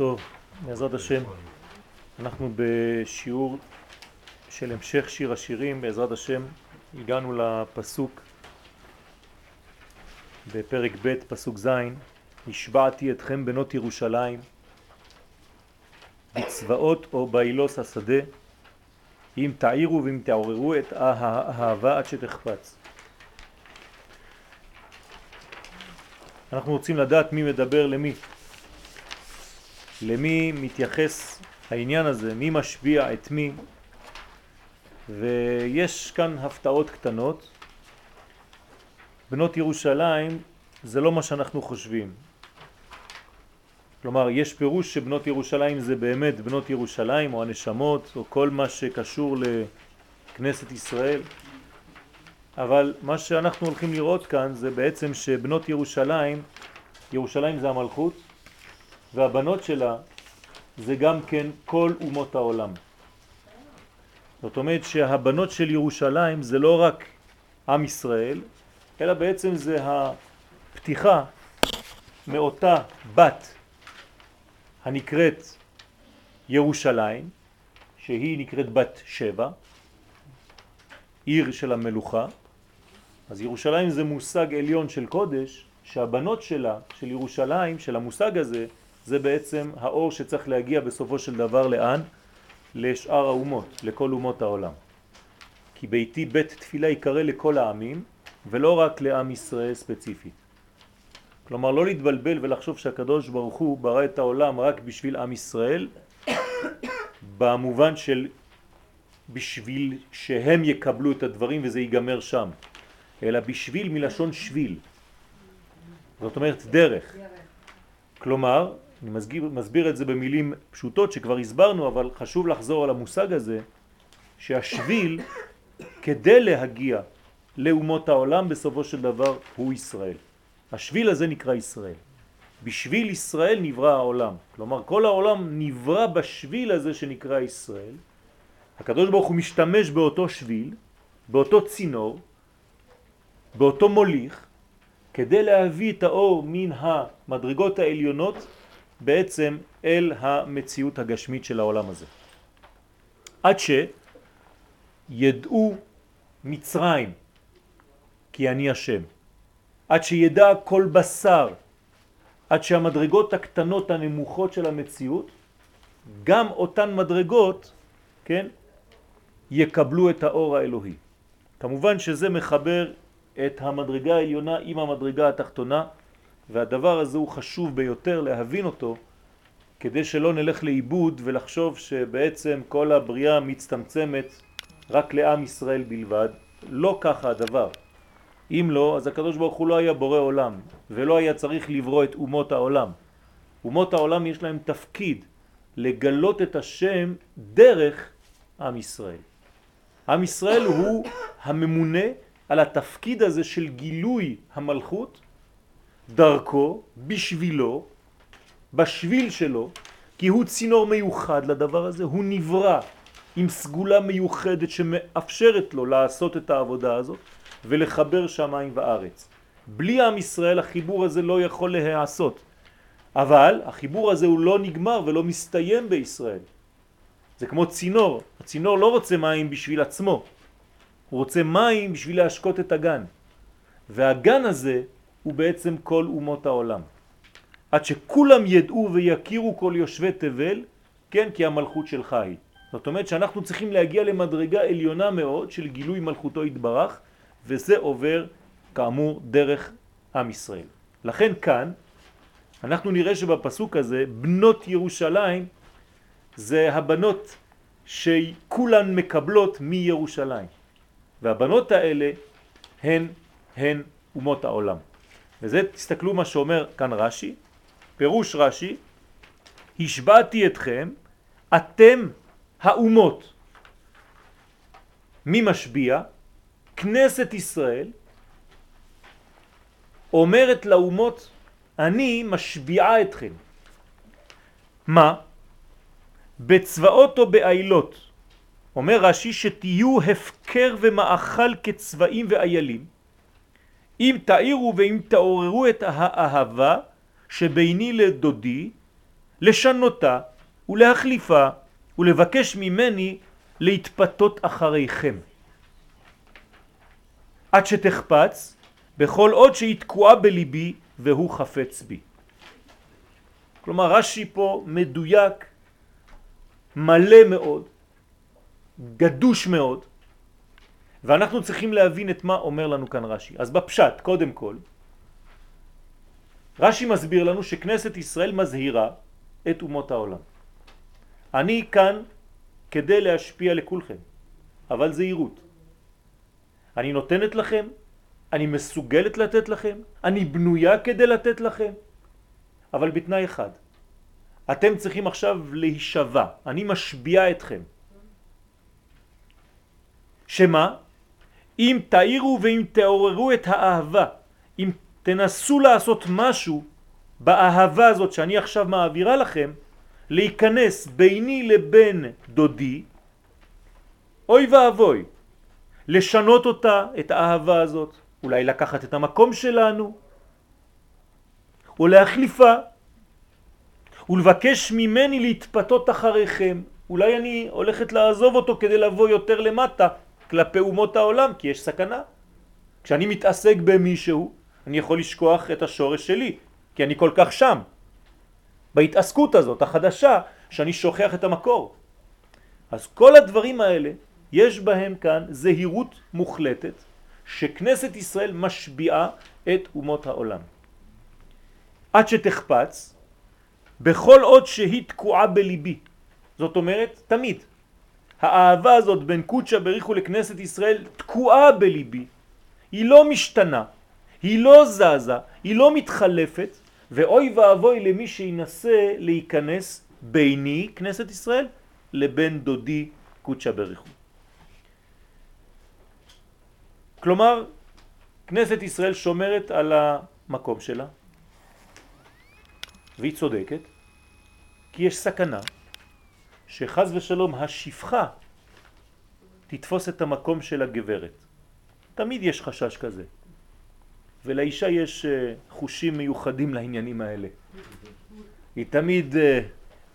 טוב, בעזרת השם, אנחנו בשיעור של המשך שיר השירים, בעזרת השם, הגענו לפסוק בפרק ב', פסוק ז', השבעתי אתכם בנות ירושלים, בצבאות או באילוס השדה, אם תעירו ואם תעוררו את האהבה עד שתחפץ. אנחנו רוצים לדעת מי מדבר למי. למי מתייחס העניין הזה, מי משביע את מי, ויש כאן הפתעות קטנות. בנות ירושלים זה לא מה שאנחנו חושבים. כלומר, יש פירוש שבנות ירושלים זה באמת בנות ירושלים או הנשמות או כל מה שקשור לכנסת ישראל. אבל מה שאנחנו הולכים לראות כאן זה בעצם שבנות ירושלים, ירושלים זה המלכות, והבנות שלה זה גם כן כל אומות העולם. זאת אומרת שהבנות של ירושלים זה לא רק עם ישראל, אלא בעצם זה הפתיחה מאותה בת הנקראת ירושלים, שהיא נקראת בת שבע, עיר של המלוכה. אז ירושלים זה מושג עליון של קודש, שהבנות שלה, של ירושלים, של המושג הזה, זה בעצם האור שצריך להגיע בסופו של דבר לאן? לשאר האומות, לכל אומות העולם. כי ביתי בית תפילה יקרא לכל העמים ולא רק לעם ישראל ספציפית. כלומר לא להתבלבל ולחשוב שהקדוש ברוך הוא ברא את העולם רק בשביל עם ישראל במובן של בשביל שהם יקבלו את הדברים וזה ייגמר שם אלא בשביל מלשון שביל זאת אומרת דרך כלומר אני מסביר, מסביר את זה במילים פשוטות שכבר הסברנו, אבל חשוב לחזור על המושג הזה, שהשביל, כדי להגיע לאומות העולם, בסופו של דבר הוא ישראל. השביל הזה נקרא ישראל. בשביל ישראל נברא העולם. כלומר, כל העולם נברא בשביל הזה שנקרא ישראל. הקדוש ברוך הוא משתמש באותו שביל, באותו צינור, באותו מוליך, כדי להביא את האור מן המדרגות העליונות בעצם אל המציאות הגשמית של העולם הזה. עד שידעו מצרים כי אני השם, עד שידע כל בשר, עד שהמדרגות הקטנות הנמוכות של המציאות, גם אותן מדרגות, כן, יקבלו את האור האלוהי. כמובן שזה מחבר את המדרגה העליונה עם המדרגה התחתונה, והדבר הזה הוא חשוב ביותר להבין אותו כדי שלא נלך לאיבוד ולחשוב שבעצם כל הבריאה מצטמצמת רק לעם ישראל בלבד. לא ככה הדבר. אם לא, אז הקדוש ברוך הוא לא היה בורא עולם ולא היה צריך לברוא את אומות העולם. אומות העולם יש להם תפקיד לגלות את השם דרך עם ישראל. עם ישראל הוא הממונה על התפקיד הזה של גילוי המלכות דרכו, בשבילו, בשביל שלו, כי הוא צינור מיוחד לדבר הזה, הוא נברא עם סגולה מיוחדת שמאפשרת לו לעשות את העבודה הזאת ולחבר שמיים וארץ. בלי עם ישראל החיבור הזה לא יכול להיעשות. אבל החיבור הזה הוא לא נגמר ולא מסתיים בישראל. זה כמו צינור, הצינור לא רוצה מים בשביל עצמו, הוא רוצה מים בשביל להשקות את הגן. והגן הזה הוא בעצם כל אומות העולם. עד שכולם ידעו ויכירו כל יושבי תבל, כן, כי המלכות שלך היא. זאת אומרת שאנחנו צריכים להגיע למדרגה עליונה מאוד של גילוי מלכותו התברך, וזה עובר כאמור דרך עם ישראל. לכן כאן אנחנו נראה שבפסוק הזה בנות ירושלים זה הבנות שכולן מקבלות מירושלים והבנות האלה הן הן אומות העולם. וזה תסתכלו מה שאומר כאן רש"י, פירוש רש"י, השבעתי אתכם, אתם האומות. מי משביע? כנסת ישראל אומרת לאומות, אני משביעה אתכם. מה? בצבאות או בעילות. אומר רש"י שתהיו הפקר ומאכל כצבאים ואיילים. אם תאירו ואם תעוררו את האהבה שביני לדודי, לשנותה ולהחליפה ולבקש ממני להתפתות אחריכם. עד שתחפץ בכל עוד שהיא תקועה בליבי והוא חפץ בי. כלומר רש"י פה מדויק, מלא מאוד, גדוש מאוד, ואנחנו צריכים להבין את מה אומר לנו כאן רש"י. אז בפשט, קודם כל, רש"י מסביר לנו שכנסת ישראל מזהירה את אומות העולם. אני כאן כדי להשפיע לכולכם, אבל זהירות. אני נותנת לכם, אני מסוגלת לתת לכם, אני בנויה כדי לתת לכם, אבל בתנאי אחד. אתם צריכים עכשיו להישבע, אני משביע אתכם. שמה? אם תאירו ואם תעוררו את האהבה, אם תנסו לעשות משהו באהבה הזאת שאני עכשיו מעבירה לכם, להיכנס ביני לבין דודי, אוי ואבוי, לשנות אותה, את האהבה הזאת, אולי לקחת את המקום שלנו, או להחליפה, ולבקש ממני להתפתות אחריכם. אולי אני הולכת לעזוב אותו כדי לבוא יותר למטה כלפי אומות העולם, כי יש סכנה. כשאני מתעסק במישהו, אני יכול לשכוח את השורש שלי, כי אני כל כך שם. בהתעסקות הזאת, החדשה, שאני שוכח את המקור. אז כל הדברים האלה, יש בהם כאן זהירות מוחלטת, שכנסת ישראל משביעה את אומות העולם. עד שתחפץ, בכל עוד שהיא תקועה בליבי. זאת אומרת, תמיד. האהבה הזאת בין קודשא בריחו לכנסת ישראל תקועה בליבי. היא לא משתנה, היא לא זזה, היא לא מתחלפת, ואוי ואבוי למי שינסה להיכנס ביני, כנסת ישראל, לבין דודי קודשא בריחו. כלומר, כנסת ישראל שומרת על המקום שלה, והיא צודקת, כי יש סכנה שחז ושלום השפחה תתפוס את המקום של הגברת. תמיד יש חשש כזה. ולאישה יש אה, חושים מיוחדים לעניינים האלה. היא תמיד אה,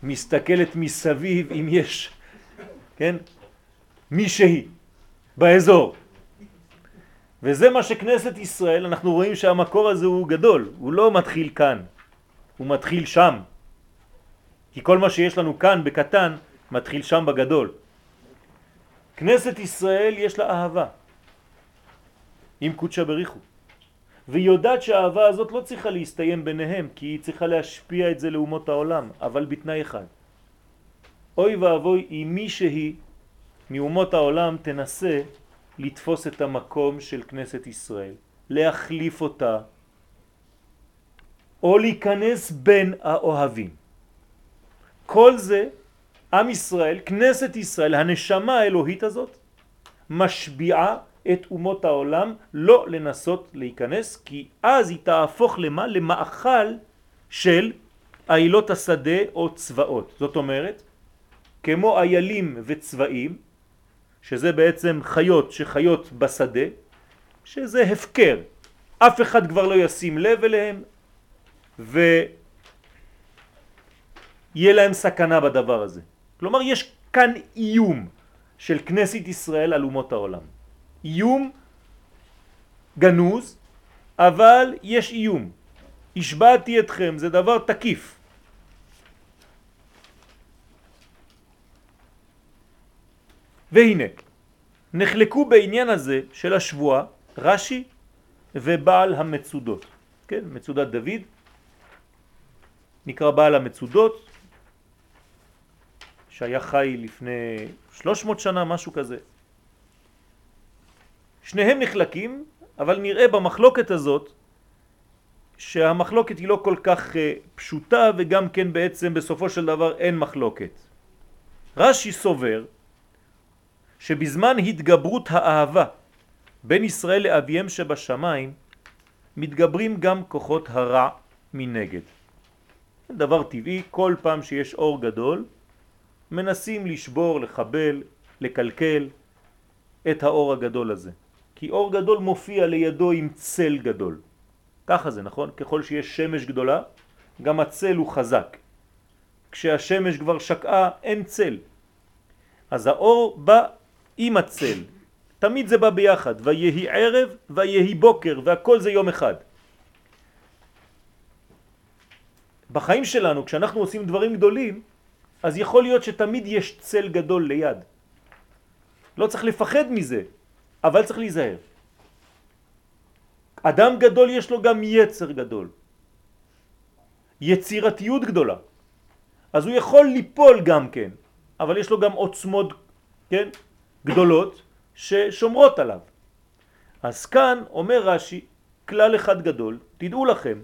מסתכלת מסביב אם יש, כן, מישהי באזור. וזה מה שכנסת ישראל, אנחנו רואים שהמקור הזה הוא גדול, הוא לא מתחיל כאן, הוא מתחיל שם. כי כל מה שיש לנו כאן בקטן מתחיל שם בגדול. כנסת ישראל יש לה אהבה, עם קודשא בריחו. והיא יודעת שהאהבה הזאת לא צריכה להסתיים ביניהם, כי היא צריכה להשפיע את זה לאומות העולם, אבל בתנאי אחד. אוי ואבוי אם מישהי מאומות העולם תנסה לתפוס את המקום של כנסת ישראל, להחליף אותה, או להיכנס בין האוהבים. כל זה, עם ישראל, כנסת ישראל, הנשמה האלוהית הזאת, משביעה את אומות העולם לא לנסות להיכנס, כי אז היא תהפוך למה? למאכל של עילות השדה או צבאות. זאת אומרת, כמו איילים וצבאים, שזה בעצם חיות שחיות בשדה, שזה הפקר. אף אחד כבר לא ישים לב אליהם, ויהיה להם סכנה בדבר הזה. כלומר, יש כאן איום של כנסת ישראל על אומות העולם. איום גנוז, אבל יש איום. השבעתי אתכם, זה דבר תקיף. והנה, נחלקו בעניין הזה של השבועה רש"י ובעל המצודות. כן, מצודת דוד, נקרא בעל המצודות, שהיה חי לפני 300 שנה, משהו כזה. שניהם נחלקים, אבל נראה במחלוקת הזאת שהמחלוקת היא לא כל כך אה, פשוטה וגם כן בעצם בסופו של דבר אין מחלוקת. רש"י סובר שבזמן התגברות האהבה בין ישראל לאביהם שבשמיים מתגברים גם כוחות הרע מנגד. דבר טבעי, כל פעם שיש אור גדול מנסים לשבור, לחבל, לקלקל את האור הגדול הזה. כי אור גדול מופיע לידו עם צל גדול. ככה זה, נכון? ככל שיש שמש גדולה, גם הצל הוא חזק. כשהשמש כבר שקעה אין צל. אז האור בא עם הצל, תמיד זה בא ביחד, ויהי ערב ויהי בוקר והכל זה יום אחד. בחיים שלנו כשאנחנו עושים דברים גדולים אז יכול להיות שתמיד יש צל גדול ליד. לא צריך לפחד מזה, אבל צריך להיזהר. אדם גדול יש לו גם יצר גדול, יצירתיות גדולה. אז הוא יכול ליפול גם כן, אבל יש לו גם עוצמות, כן, גדולות ששומרות עליו. אז כאן אומר רש"י, כלל אחד גדול, תדעו לכם,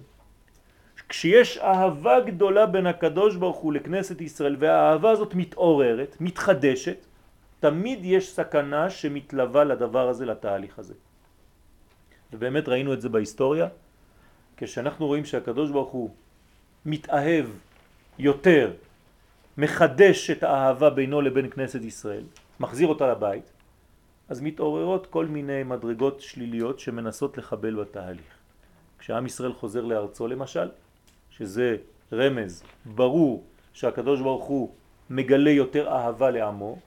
כשיש אהבה גדולה בין הקדוש ברוך הוא לכנסת ישראל והאהבה הזאת מתעוררת, מתחדשת, תמיד יש סכנה שמתלווה לדבר הזה, לתהליך הזה. ובאמת ראינו את זה בהיסטוריה, כשאנחנו רואים שהקדוש ברוך הוא מתאהב יותר, מחדש את האהבה בינו לבין כנסת ישראל, מחזיר אותה לבית, אז מתעוררות כל מיני מדרגות שליליות שמנסות לחבל בתהליך. כשעם ישראל חוזר לארצו למשל, שזה רמז ברור שהקדוש ברוך הוא מגלה יותר אהבה לעמו,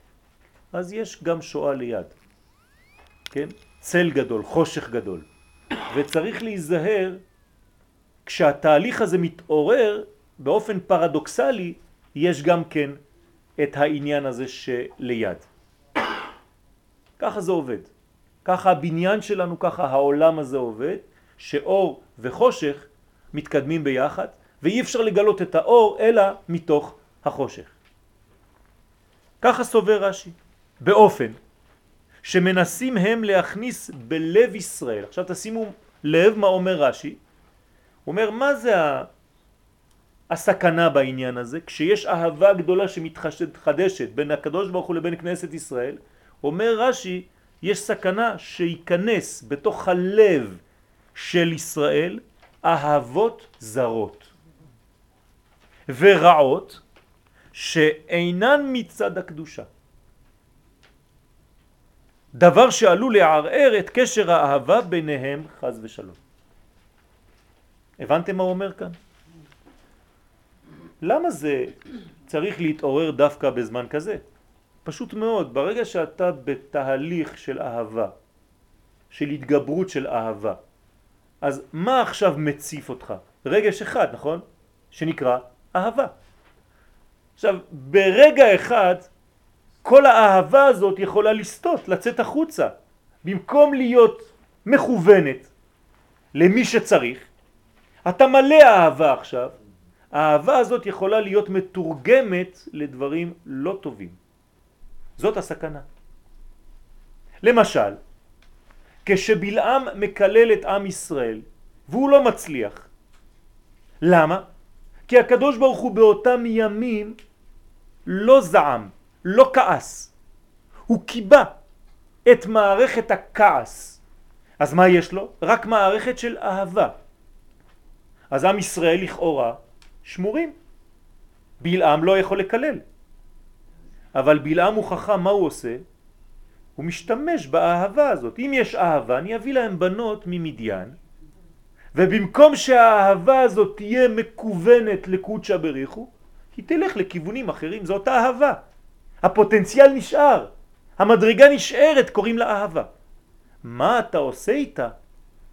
אז יש גם שואה ליד, כן? צל גדול, חושך גדול. וצריך להיזהר כשהתהליך הזה מתעורר באופן פרדוקסלי יש גם כן את העניין הזה שליד. ככה זה עובד. ככה הבניין שלנו, ככה העולם הזה עובד, שאור וחושך מתקדמים ביחד, ואי אפשר לגלות את האור אלא מתוך החושך. ככה סובר רש"י, באופן שמנסים הם להכניס בלב ישראל. עכשיו תשימו לב מה אומר רש"י. הוא אומר מה זה הסכנה בעניין הזה? כשיש אהבה גדולה שמתחדשת בין הקדוש ברוך הוא לבין כנסת ישראל, אומר רש"י, יש סכנה שייכנס בתוך הלב של ישראל אהבות זרות ורעות שאינן מצד הקדושה. דבר שעלול לערער את קשר האהבה ביניהם חז ושלום. הבנתם מה הוא אומר כאן? למה זה צריך להתעורר דווקא בזמן כזה? פשוט מאוד, ברגע שאתה בתהליך של אהבה, של התגברות של אהבה, אז מה עכשיו מציף אותך? רגש אחד, נכון? שנקרא אהבה. עכשיו, ברגע אחד כל האהבה הזאת יכולה לסטות, לצאת החוצה. במקום להיות מכוונת למי שצריך, אתה מלא אהבה עכשיו, האהבה הזאת יכולה להיות מתורגמת לדברים לא טובים. זאת הסכנה. למשל, כשבלעם מקלל את עם ישראל והוא לא מצליח. למה? כי הקדוש ברוך הוא באותם ימים לא זעם, לא כעס. הוא קיבה את מערכת הכעס. אז מה יש לו? רק מערכת של אהבה. אז עם ישראל לכאורה שמורים. בלעם לא יכול לקלל. אבל בלעם הוא חכם, מה הוא עושה? הוא משתמש באהבה הזאת. אם יש אהבה, אני אביא להם בנות ממדיין, ובמקום שהאהבה הזאת תהיה מקוונת לקודשא בריחו, היא תלך לכיוונים אחרים, זו אותה אהבה. הפוטנציאל נשאר, המדרגה נשארת, קוראים לה אהבה. מה אתה עושה איתה?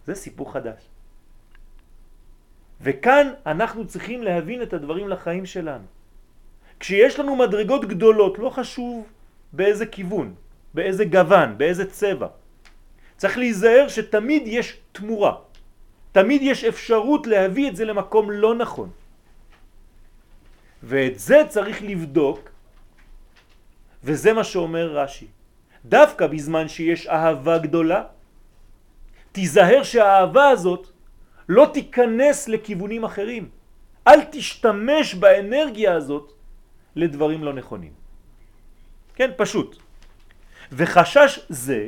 זה סיפור חדש. וכאן אנחנו צריכים להבין את הדברים לחיים שלנו. כשיש לנו מדרגות גדולות, לא חשוב באיזה כיוון, באיזה גוון, באיזה צבע. צריך להיזהר שתמיד יש תמורה. תמיד יש אפשרות להביא את זה למקום לא נכון. ואת זה צריך לבדוק, וזה מה שאומר רש"י. דווקא בזמן שיש אהבה גדולה, תיזהר שהאהבה הזאת לא תיכנס לכיוונים אחרים. אל תשתמש באנרגיה הזאת לדברים לא נכונים. כן, פשוט. וחשש זה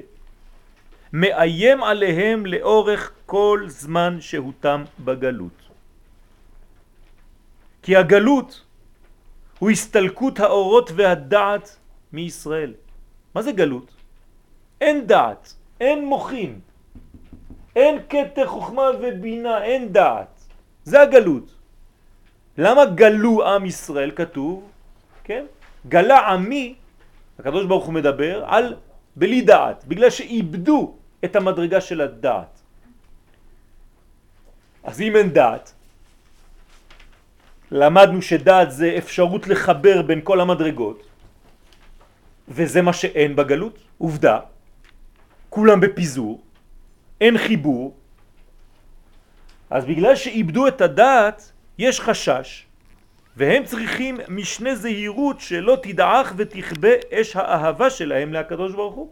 מאיים עליהם לאורך כל זמן שהותם בגלות. כי הגלות הוא הסתלקות האורות והדעת מישראל. מה זה גלות? אין דעת, אין מוחין, אין קטר חוכמה ובינה, אין דעת. זה הגלות. למה גלו עם ישראל כתוב, כן? גלה עמי, הקדוש ברוך הוא מדבר, על בלי דעת, בגלל שאיבדו את המדרגה של הדעת. אז אם אין דעת, למדנו שדעת זה אפשרות לחבר בין כל המדרגות, וזה מה שאין בגלות, עובדה, כולם בפיזור, אין חיבור, אז בגלל שאיבדו את הדעת, יש חשש, והם צריכים משנה זהירות שלא תדעך ותכבה אש האהבה שלהם להקדוש ברוך הוא.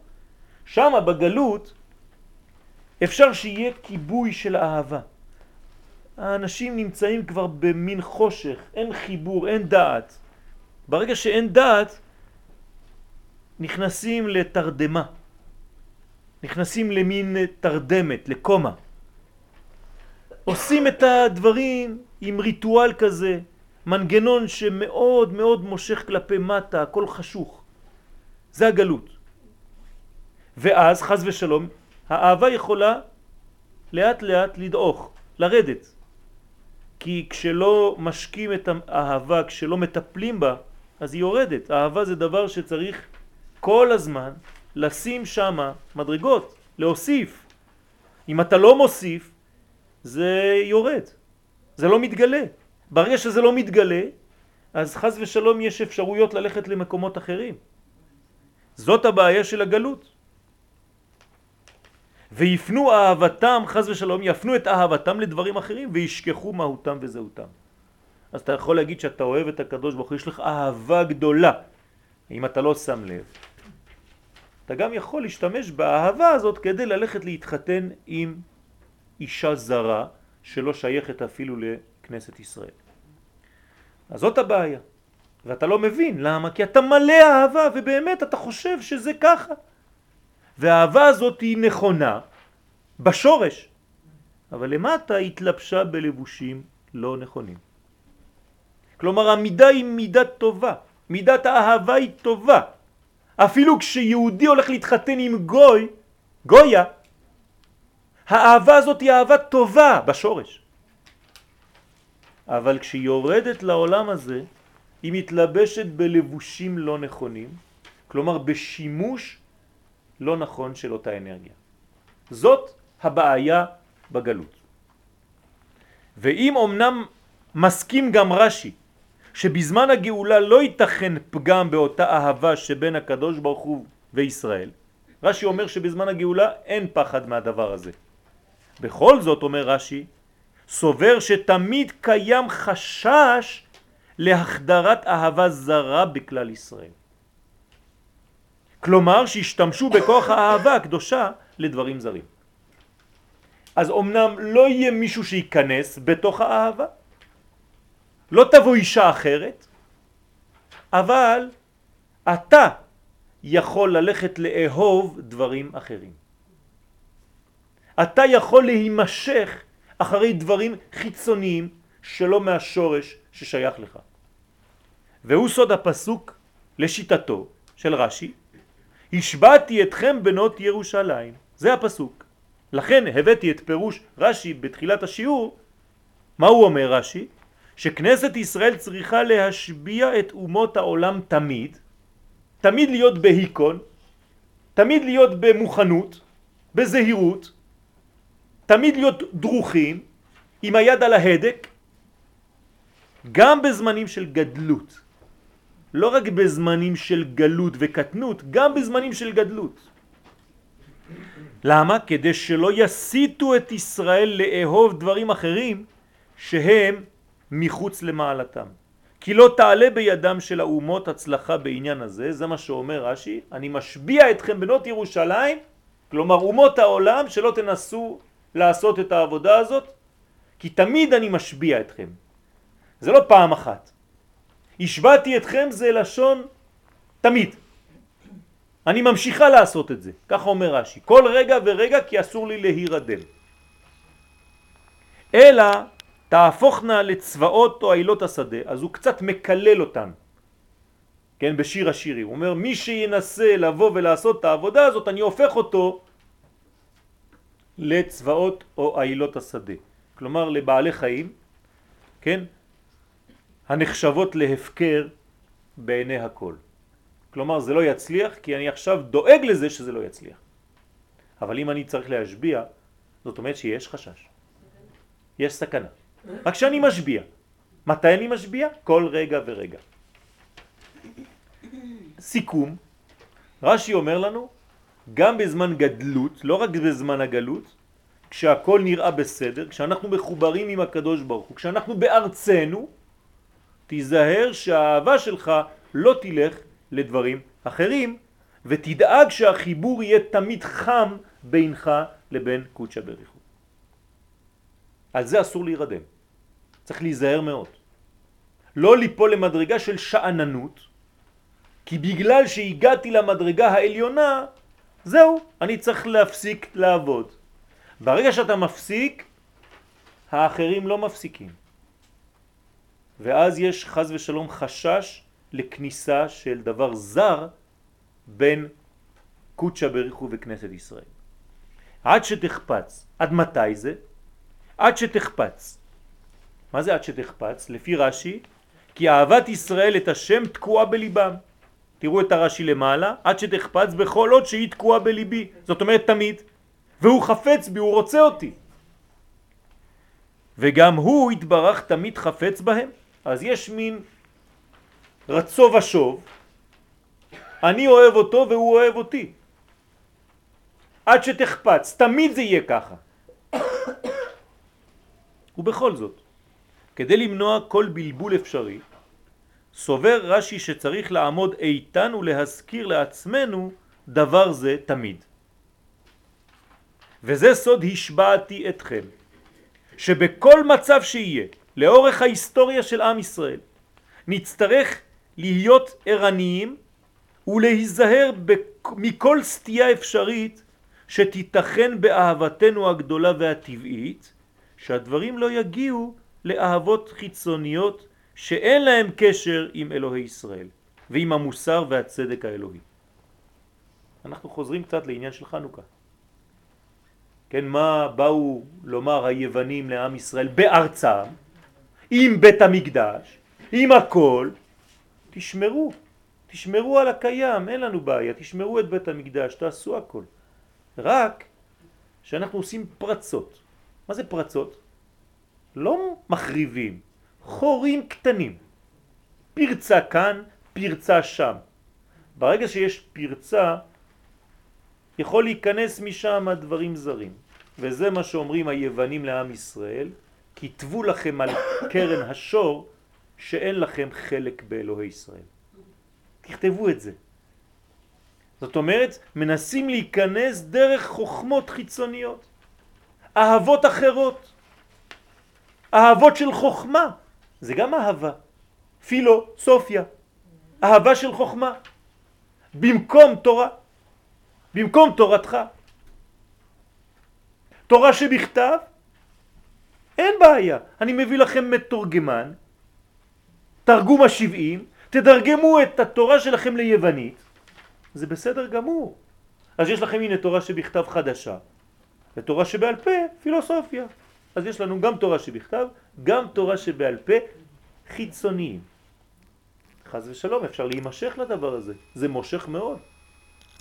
שם בגלות אפשר שיהיה כיבוי של אהבה. האנשים נמצאים כבר במין חושך, אין חיבור, אין דעת. ברגע שאין דעת, נכנסים לתרדמה, נכנסים למין תרדמת, לקומה. עושים את הדברים עם ריטואל כזה, מנגנון שמאוד מאוד מושך כלפי מטה, הכל חשוך. זה הגלות. ואז, חז ושלום, האהבה יכולה לאט לאט לדעוך, לרדת. כי כשלא משקים את האהבה, כשלא מטפלים בה, אז היא יורדת. האהבה זה דבר שצריך כל הזמן לשים שם מדרגות, להוסיף. אם אתה לא מוסיף, זה יורד, זה לא מתגלה. ברגע שזה לא מתגלה, אז חז ושלום יש אפשרויות ללכת למקומות אחרים. זאת הבעיה של הגלות. ויפנו אהבתם, חז ושלום, יפנו את אהבתם לדברים אחרים וישכחו מהותם וזהותם. אז אתה יכול להגיד שאתה אוהב את הקדוש ברוך הוא, יש לך אהבה גדולה, אם אתה לא שם לב. אתה גם יכול להשתמש באהבה הזאת כדי ללכת להתחתן עם אישה זרה שלא שייכת אפילו לכנסת ישראל. אז זאת הבעיה. ואתה לא מבין, למה? כי אתה מלא אהבה ובאמת אתה חושב שזה ככה. והאהבה הזאת היא נכונה בשורש, אבל למטה התלבשה בלבושים לא נכונים. כלומר המידה היא מידה טובה, מידת האהבה היא טובה. אפילו כשיהודי הולך להתחתן עם גוי, גויה, האהבה הזאת היא אהבה טובה בשורש. אבל כשהיא יורדת לעולם הזה, היא מתלבשת בלבושים לא נכונים, כלומר בשימוש לא נכון של אותה אנרגיה. זאת הבעיה בגלות. ואם אמנם מסכים גם רש"י שבזמן הגאולה לא ייתכן פגם באותה אהבה שבין הקדוש ברוך הוא וישראל, רש"י אומר שבזמן הגאולה אין פחד מהדבר הזה. בכל זאת, אומר רש"י, סובר שתמיד קיים חשש להחדרת אהבה זרה בכלל ישראל. כלומר שהשתמשו בכוח האהבה הקדושה לדברים זרים. אז אמנם לא יהיה מישהו שייכנס בתוך האהבה, לא תבוא אישה אחרת, אבל אתה יכול ללכת לאהוב דברים אחרים. אתה יכול להימשך אחרי דברים חיצוניים שלא מהשורש ששייך לך. והוא סוד הפסוק לשיטתו של רש"י, השבעתי אתכם בנות ירושלים. זה הפסוק. לכן הבאתי את פירוש רש"י בתחילת השיעור. מה הוא אומר רש"י? שכנסת ישראל צריכה להשביע את אומות העולם תמיד, תמיד להיות בהיקון, תמיד להיות במוכנות, בזהירות, תמיד להיות דרוכים, עם היד על ההדק, גם בזמנים של גדלות. לא רק בזמנים של גלות וקטנות, גם בזמנים של גדלות. למה? כדי שלא יסיטו את ישראל לאהוב דברים אחרים שהם מחוץ למעלתם. כי לא תעלה בידם של האומות הצלחה בעניין הזה, זה מה שאומר רש"י, אני משביע אתכם בנות ירושלים, כלומר אומות העולם שלא תנסו לעשות את העבודה הזאת, כי תמיד אני משביע אתכם. זה לא פעם אחת. השבעתי אתכם זה לשון תמיד. אני ממשיכה לעשות את זה, ככה אומר רש"י, כל רגע ורגע כי אסור לי להירדם. אלא תהפוכנה לצבאות או עילות השדה, אז הוא קצת מקלל אותן, כן, בשיר השירים. הוא אומר, מי שינסה לבוא ולעשות את העבודה הזאת, אני הופך אותו לצבאות או עילות השדה. כלומר, לבעלי חיים, כן, הנחשבות להפקר בעיני הכל. כלומר זה לא יצליח כי אני עכשיו דואג לזה שזה לא יצליח. אבל אם אני צריך להשביע, זאת אומרת שיש חשש. יש סכנה. רק שאני משביע. מתי אני משביע? כל רגע ורגע. סיכום, רש"י אומר לנו, גם בזמן גדלות, לא רק בזמן הגלות, כשהכל נראה בסדר, כשאנחנו מחוברים עם הקדוש ברוך הוא, כשאנחנו בארצנו, תיזהר שהאהבה שלך לא תלך לדברים אחרים, ותדאג שהחיבור יהיה תמיד חם בינך לבין קודשא בריחו. על זה אסור להירדם. צריך להיזהר מאוד. לא ליפול למדרגה של שעננות, כי בגלל שהגעתי למדרגה העליונה, זהו, אני צריך להפסיק לעבוד. ברגע שאתה מפסיק, האחרים לא מפסיקים. ואז יש חז ושלום חשש לכניסה של דבר זר בין קודשא בריחו וכנסת ישראל. עד שתחפץ. עד מתי זה? עד שתחפץ. מה זה עד שתחפץ? לפי רש"י, כי אהבת ישראל את השם תקועה בליבם. תראו את הרש"י למעלה, עד שתחפץ בכל עוד שהיא תקועה בליבי. זאת אומרת תמיד. והוא חפץ בי, הוא רוצה אותי. וגם הוא התברך תמיד חפץ בהם. אז יש מין רצו ושוב, אני אוהב אותו והוא אוהב אותי. עד שתחפץ, תמיד זה יהיה ככה. ובכל זאת, כדי למנוע כל בלבול אפשרי, סובר רש"י שצריך לעמוד איתן ולהזכיר לעצמנו דבר זה תמיד. וזה סוד השבעתי אתכם, שבכל מצב שיהיה, לאורך ההיסטוריה של עם ישראל, נצטרך להיות ערניים ולהיזהר מכל סטייה אפשרית שתיתכן באהבתנו הגדולה והטבעית, שהדברים לא יגיעו לאהבות חיצוניות שאין להם קשר עם אלוהי ישראל ועם המוסר והצדק האלוהי. אנחנו חוזרים קצת לעניין של חנוכה. כן, מה באו לומר היוונים לעם ישראל בארצם, עם בית המקדש, עם הכל, תשמרו, תשמרו על הקיים, אין לנו בעיה, תשמרו את בית המקדש, תעשו הכל. רק שאנחנו עושים פרצות. מה זה פרצות? לא מחריבים, חורים קטנים. פרצה כאן, פרצה שם. ברגע שיש פרצה, יכול להיכנס משם דברים זרים. וזה מה שאומרים היוונים לעם ישראל, כתבו לכם על קרן השור שאין לכם חלק באלוהי ישראל. תכתבו את זה. זאת אומרת, מנסים להיכנס דרך חוכמות חיצוניות, אהבות אחרות, אהבות של חוכמה, זה גם אהבה, פילוסופיה, אהבה של חוכמה, במקום תורה, במקום תורתך. תורה שבכתב, אין בעיה, אני מביא לכם מתורגמן, תרגום השבעים, תדרגמו את התורה שלכם ליוונית, זה בסדר גמור. אז יש לכם הנה תורה שבכתב חדשה, ותורה שבעל פה, פילוסופיה. אז יש לנו גם תורה שבכתב, גם תורה שבעל פה, חיצוניים. חז ושלום, אפשר להימשך לדבר הזה, זה מושך מאוד.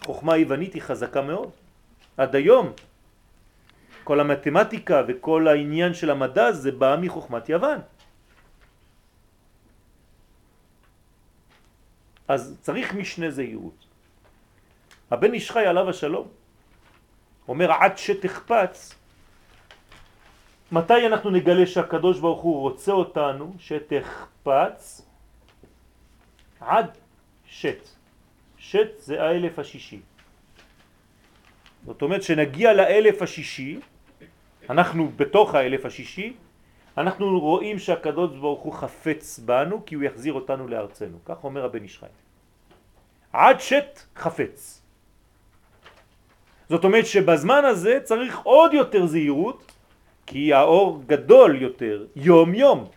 חוכמה היוונית היא חזקה מאוד. עד היום, כל המתמטיקה וכל העניין של המדע זה בא מחוכמת יוון. אז צריך משנה זהירות. הבן איש חי עליו השלום אומר עד שתחפץ מתי אנחנו נגלה שהקדוש ברוך הוא רוצה אותנו שתחפץ עד שת שת זה האלף השישי זאת אומרת שנגיע לאלף השישי אנחנו בתוך האלף השישי אנחנו רואים שהקדוש ברוך הוא חפץ בנו כי הוא יחזיר אותנו לארצנו כך אומר הבן איש עד שת חפץ. זאת אומרת שבזמן הזה צריך עוד יותר זהירות, כי האור גדול יותר יום יום,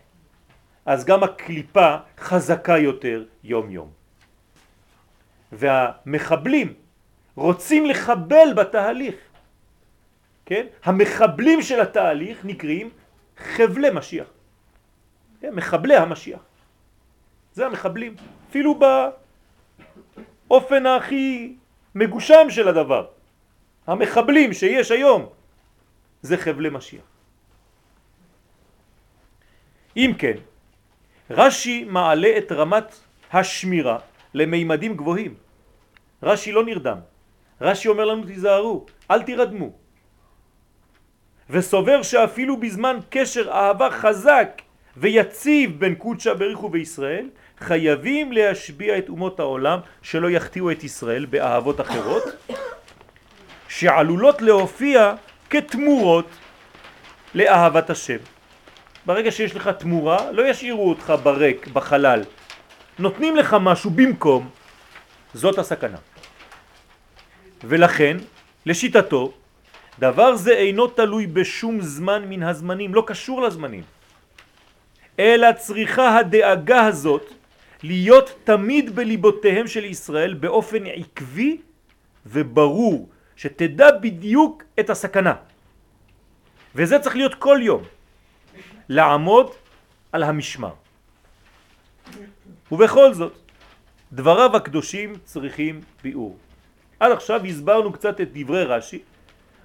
אז גם הקליפה חזקה יותר יום יום. והמחבלים רוצים לחבל בתהליך, כן? המחבלים של התהליך נקראים חבלי משיח, כן? מחבלי המשיח. זה המחבלים. אפילו באופן הכי מגושם של הדבר. המחבלים שיש היום זה חבלי משיח. אם כן, רש"י מעלה את רמת השמירה למימדים גבוהים. רש"י לא נרדם. רש"י אומר לנו תיזהרו, אל תירדמו. וסובר שאפילו בזמן קשר אהבה חזק ויציב בין קודשא בריחו וישראל, חייבים להשביע את אומות העולם שלא יחטיאו את ישראל באהבות אחרות, שעלולות להופיע כתמורות לאהבת השם. ברגע שיש לך תמורה, לא ישאירו אותך בריק, בחלל. נותנים לך משהו במקום, זאת הסכנה. ולכן, לשיטתו, דבר זה אינו תלוי בשום זמן מן הזמנים, לא קשור לזמנים. אלא צריכה הדאגה הזאת להיות תמיד בליבותיהם של ישראל באופן עקבי וברור, שתדע בדיוק את הסכנה. וזה צריך להיות כל יום, לעמוד על המשמר. ובכל זאת, דבריו הקדושים צריכים ביאור. עד עכשיו הסברנו קצת את דברי רש"י,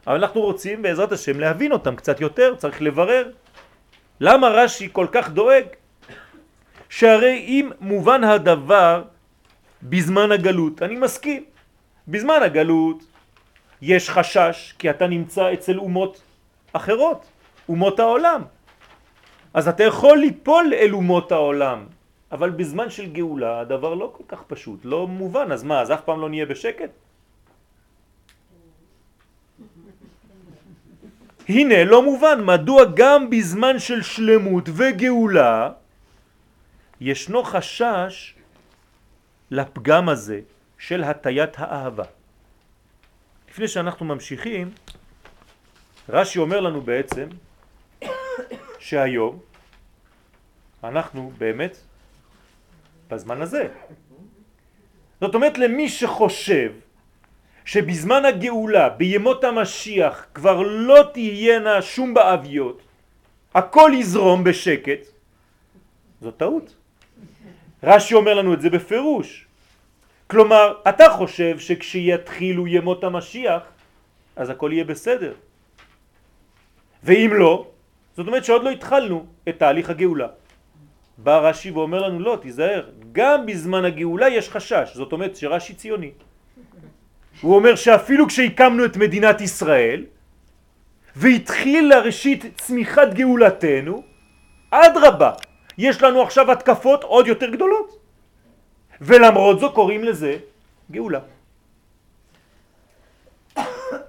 אבל אנחנו רוצים בעזרת השם להבין אותם קצת יותר, צריך לברר. למה רש"י כל כך דואג? שהרי אם מובן הדבר בזמן הגלות, אני מסכים, בזמן הגלות יש חשש כי אתה נמצא אצל אומות אחרות, אומות העולם. אז אתה יכול ליפול אל אומות העולם, אבל בזמן של גאולה הדבר לא כל כך פשוט, לא מובן, אז מה, אז אף פעם לא נהיה בשקט? הנה לא מובן מדוע גם בזמן של שלמות וגאולה ישנו חשש לפגם הזה של הטיית האהבה. לפני שאנחנו ממשיכים, רש"י אומר לנו בעצם שהיום אנחנו באמת בזמן הזה. זאת אומרת למי שחושב שבזמן הגאולה, בימות המשיח, כבר לא תהיינה שום באביות, הכל יזרום בשקט, זאת טעות. רש"י אומר לנו את זה בפירוש. כלומר, אתה חושב שכשיתחילו ימות המשיח, אז הכל יהיה בסדר. ואם לא, זאת אומרת שעוד לא התחלנו את תהליך הגאולה. בא רש"י ואומר לנו לא, תיזהר, גם בזמן הגאולה יש חשש, זאת אומרת שרש"י ציוני. הוא אומר שאפילו כשהקמנו את מדינת ישראל והתחיל לראשית צמיחת גאולתנו, עד רבה, יש לנו עכשיו התקפות עוד יותר גדולות. ולמרות זו קוראים לזה גאולה.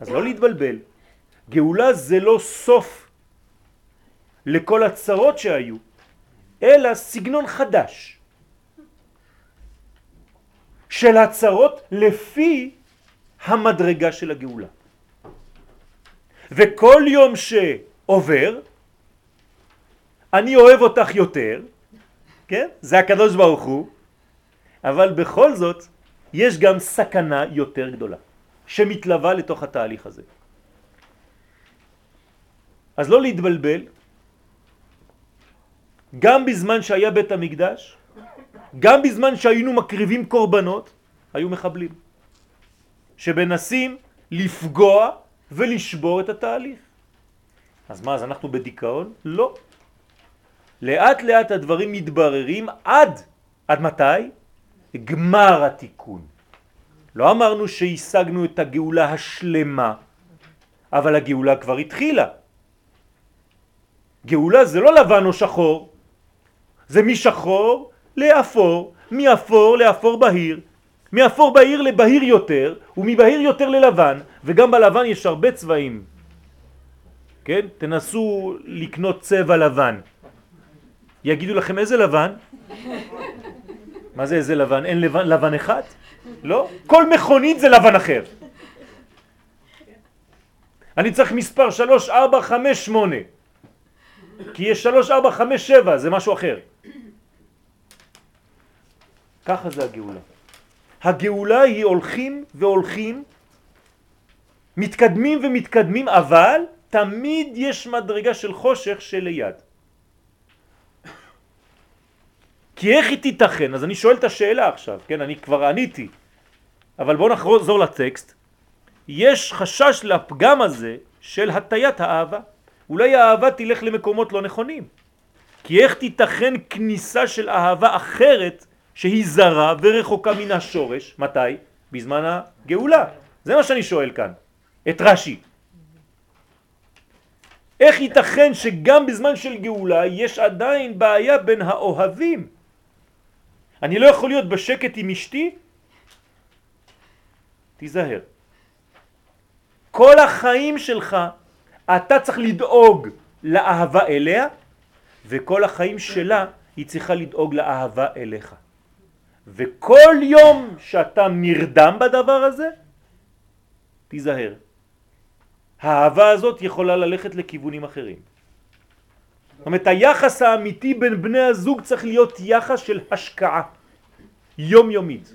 אז לא להתבלבל. גאולה זה לא סוף לכל הצרות שהיו, אלא סגנון חדש של הצרות לפי המדרגה של הגאולה. וכל יום שעובר, אני אוהב אותך יותר, כן? זה הקדוש ברוך הוא, אבל בכל זאת יש גם סכנה יותר גדולה שמתלווה לתוך התהליך הזה. אז לא להתבלבל, גם בזמן שהיה בית המקדש, גם בזמן שהיינו מקריבים קורבנות, היו מחבלים. שמנסים לפגוע ולשבור את התהליך. אז מה, אז אנחנו בדיכאון? לא. לאט לאט הדברים מתבררים עד, עד מתי? גמר התיקון. לא אמרנו שהשגנו את הגאולה השלמה, אבל הגאולה כבר התחילה. גאולה זה לא לבן או שחור, זה משחור לאפור, מאפור לאפור בהיר, מאפור בהיר לבהיר יותר, ומבהיר יותר ללבן, וגם בלבן יש הרבה צבעים. כן? תנסו לקנות צבע לבן. יגידו לכם איזה לבן? מה זה איזה לבן? אין לבן, לבן אחד? לא? כל מכונית זה לבן אחר. אני צריך מספר 3, 4, 5, 8. כי יש 3, 4, 5, 7, זה משהו אחר. ככה זה הגאולה. הגאולה היא הולכים והולכים, מתקדמים ומתקדמים, אבל תמיד יש מדרגה של חושך שליד. כי איך היא תיתכן? אז אני שואל את השאלה עכשיו, כן, אני כבר עניתי, אבל בואו נחזור לטקסט. יש חשש לפגם הזה של הטיית האהבה. אולי האהבה תלך למקומות לא נכונים. כי איך תיתכן כניסה של אהבה אחרת שהיא זרה ורחוקה מן השורש? מתי? בזמן הגאולה. זה מה שאני שואל כאן, את רש"י. איך ייתכן שגם בזמן של גאולה יש עדיין בעיה בין האוהבים? אני לא יכול להיות בשקט עם אשתי? תיזהר. כל החיים שלך אתה צריך לדאוג לאהבה אליה, וכל החיים שלה היא צריכה לדאוג לאהבה אליך. וכל יום שאתה נרדם בדבר הזה, תיזהר. האהבה הזאת יכולה ללכת לכיוונים אחרים. זאת אומרת, היחס האמיתי בין בני הזוג צריך להיות יחס של השקעה יומיומית.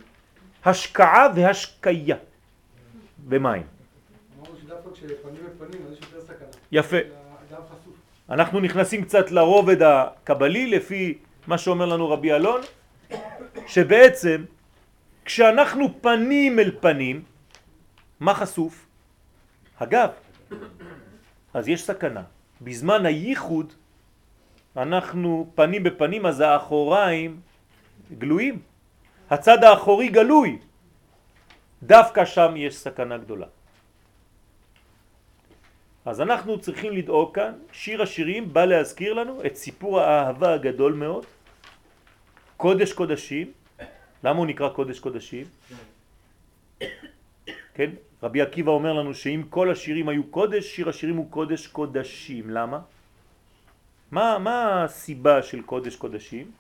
השקעה והשקיה במים. יפה. אנחנו נכנסים קצת לרובד הקבלי לפי מה שאומר לנו רבי אלון, שבעצם כשאנחנו פנים אל פנים, מה חשוף? הגב. אז יש סכנה. בזמן הייחוד אנחנו פנים בפנים, אז האחוריים גלויים. הצד האחורי גלוי. דווקא שם יש סכנה גדולה. אז אנחנו צריכים לדאוג כאן, שיר השירים בא להזכיר לנו את סיפור האהבה הגדול מאוד, קודש קודשים, למה הוא נקרא קודש קודשים? כן, רבי עקיבא אומר לנו שאם כל השירים היו קודש, שיר השירים הוא קודש קודשים, למה? מה, מה הסיבה של קודש קודשים?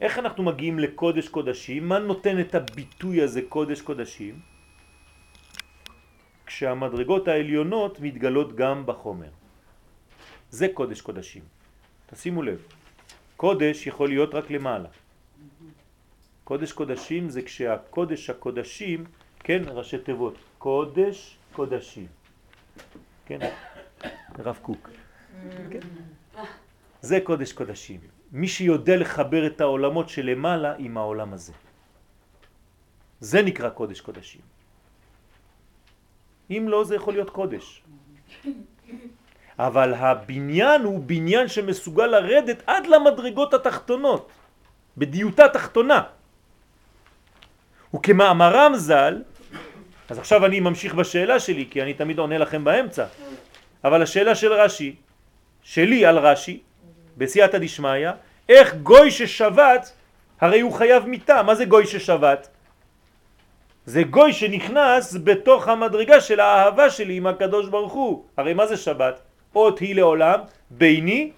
איך אנחנו מגיעים לקודש קודשים? מה נותן את הביטוי הזה קודש קודשים? כשהמדרגות העליונות מתגלות גם בחומר. זה קודש קודשים. תשימו לב, קודש יכול להיות רק למעלה. קודש קודשים זה כשהקודש הקודשים, כן, ראשי תיבות, קודש קודשים. כן, רב קוק. כן. זה קודש קודשים. מי שיודע לחבר את העולמות שלמעלה עם העולם הזה. זה נקרא קודש קודשים. אם לא זה יכול להיות קודש. אבל הבניין הוא בניין שמסוגל לרדת עד למדרגות התחתונות, בדיוטה תחתונה. וכמאמרם ז"ל, אז עכשיו אני ממשיך בשאלה שלי, כי אני תמיד עונה לכם באמצע, אבל השאלה של רש"י, שלי על רש"י, בסייעתא דשמיא, איך גוי ששבת, הרי הוא חייב מיתה, מה זה גוי ששבת? זה גוי שנכנס בתוך המדרגה של האהבה שלי עם הקדוש ברוך הוא. הרי מה זה שבת? אות היא לעולם ביני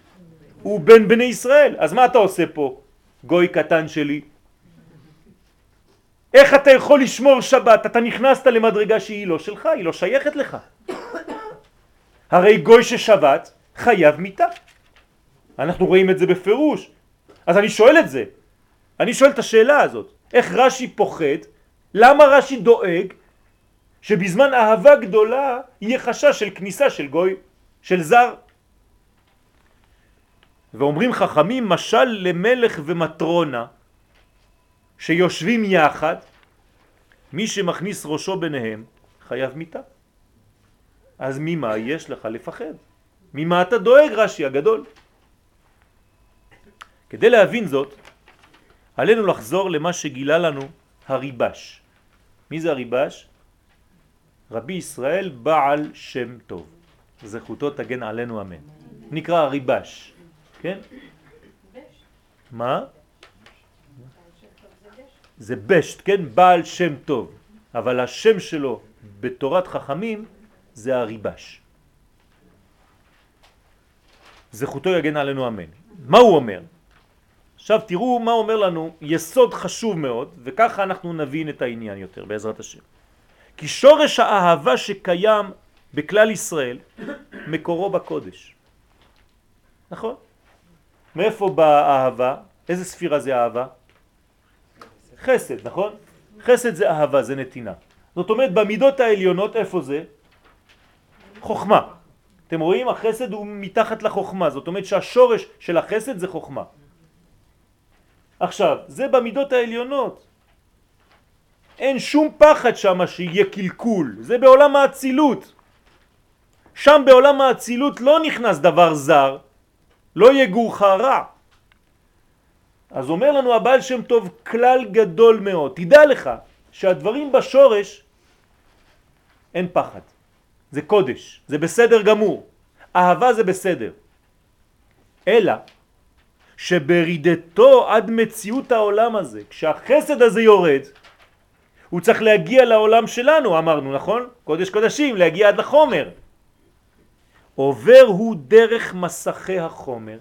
ובין בני ישראל. אז מה אתה עושה פה, גוי קטן שלי? איך אתה יכול לשמור שבת? אתה נכנסת למדרגה שהיא לא שלך, היא לא שייכת לך. הרי גוי ששבת חייב מיתה. אנחנו רואים את זה בפירוש. אז אני שואל את זה. אני שואל את השאלה הזאת. איך רש"י פוחד למה רש"י דואג שבזמן אהבה גדולה יהיה חשש של כניסה של גוי, של זר? ואומרים חכמים משל למלך ומטרונה שיושבים יחד, מי שמכניס ראשו ביניהם חייב מיתה. אז ממה יש לך לפחד? ממה אתה דואג רש"י הגדול? כדי להבין זאת, עלינו לחזור למה שגילה לנו הריבש. מי זה הריבש? רבי ישראל בעל שם טוב. זכותו תגן עלינו אמן. נקרא הריבש, כן? מה? זה בשט, כן? בעל שם טוב. אבל השם שלו בתורת חכמים זה הריבש. זכותו יגן עלינו אמן. מה הוא אומר? עכשיו תראו מה אומר לנו יסוד חשוב מאוד, וככה אנחנו נבין את העניין יותר בעזרת השם. כי שורש האהבה שקיים בכלל ישראל מקורו בקודש. נכון? מאיפה באה אהבה? איזה ספירה זה אהבה? חסד, נכון? חסד זה אהבה, זה נתינה. זאת אומרת במידות העליונות איפה זה? חוכמה. אתם רואים? החסד הוא מתחת לחוכמה, זאת אומרת שהשורש של החסד זה חוכמה. עכשיו, זה במידות העליונות. אין שום פחד שם שיהיה קלקול, זה בעולם האצילות. שם בעולם האצילות לא נכנס דבר זר, לא יגורך רע. אז אומר לנו הבעל שם טוב כלל גדול מאוד, תדע לך שהדברים בשורש אין פחד, זה קודש, זה בסדר גמור, אהבה זה בסדר, אלא שברידתו עד מציאות העולם הזה, כשהחסד הזה יורד, הוא צריך להגיע לעולם שלנו, אמרנו, נכון? קודש קודשים, להגיע עד לחומר. עובר הוא דרך מסכי החומר,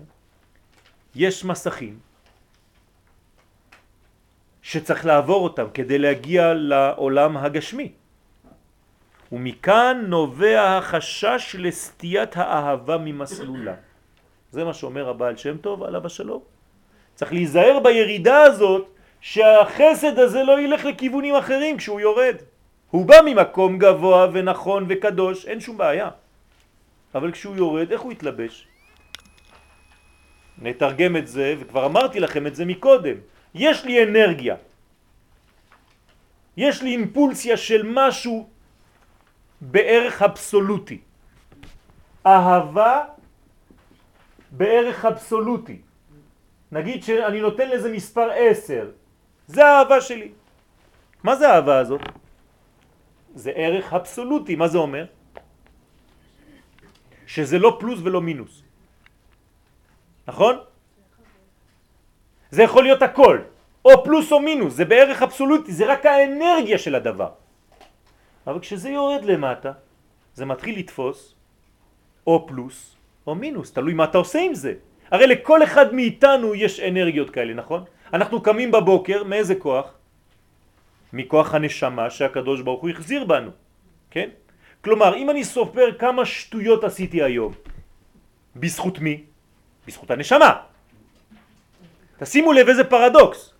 יש מסכים שצריך לעבור אותם כדי להגיע לעולם הגשמי. ומכאן נובע החשש לסטיית האהבה ממסלולה. זה מה שאומר הבעל שם טוב עליו השלום. צריך להיזהר בירידה הזאת שהחסד הזה לא ילך לכיוונים אחרים כשהוא יורד. הוא בא ממקום גבוה ונכון וקדוש, אין שום בעיה. אבל כשהוא יורד, איך הוא יתלבש? נתרגם את זה, וכבר אמרתי לכם את זה מקודם. יש לי אנרגיה. יש לי אימפולסיה של משהו בערך אבסולוטי. אהבה בערך אבסולוטי. נגיד שאני נותן לזה מספר עשר, זה האהבה שלי. מה זה האהבה הזאת? זה ערך אבסולוטי, מה זה אומר? שזה לא פלוס ולא מינוס. נכון? זה יכול להיות הכל, או פלוס או מינוס, זה בערך אבסולוטי, זה רק האנרגיה של הדבר. אבל כשזה יורד למטה, זה מתחיל לתפוס או פלוס או מינוס, תלוי מה אתה עושה עם זה. הרי לכל אחד מאיתנו יש אנרגיות כאלה, נכון? אנחנו קמים בבוקר, מאיזה כוח? מכוח הנשמה שהקדוש ברוך הוא החזיר בנו, כן? כלומר, אם אני סופר כמה שטויות עשיתי היום, בזכות מי? בזכות הנשמה. תשימו לב איזה פרדוקס.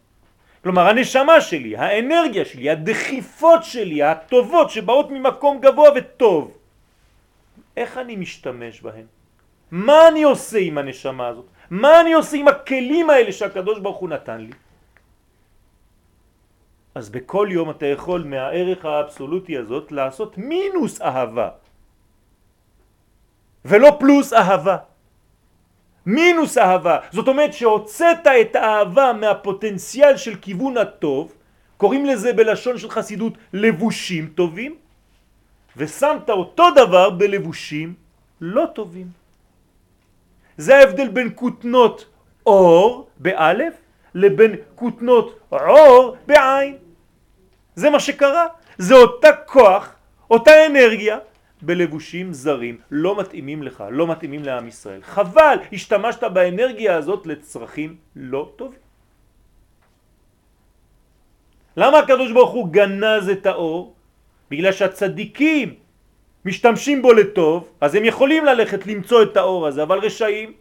כלומר, הנשמה שלי, האנרגיה שלי, הדחיפות שלי, הטובות שבאות ממקום גבוה וטוב, איך אני משתמש בהן? מה אני עושה עם הנשמה הזאת? מה אני עושה עם הכלים האלה שהקדוש ברוך הוא נתן לי? אז בכל יום אתה יכול מהערך האבסולוטי הזאת לעשות מינוס אהבה ולא פלוס אהבה. מינוס אהבה. זאת אומרת שהוצאת את האהבה מהפוטנציאל של כיוון הטוב, קוראים לזה בלשון של חסידות לבושים טובים, ושמת אותו דבר בלבושים לא טובים. זה ההבדל בין כותנות אור באלף לבין כותנות עור בעין. זה מה שקרה. זה אותה כוח, אותה אנרגיה, בלבושים זרים, לא מתאימים לך, לא מתאימים לעם ישראל. חבל, השתמשת באנרגיה הזאת לצרכים לא טובים. למה הקדוש ברוך הוא גנז את האור? בגלל שהצדיקים משתמשים בו לטוב, אז הם יכולים ללכת למצוא את האור הזה, אבל רשעים,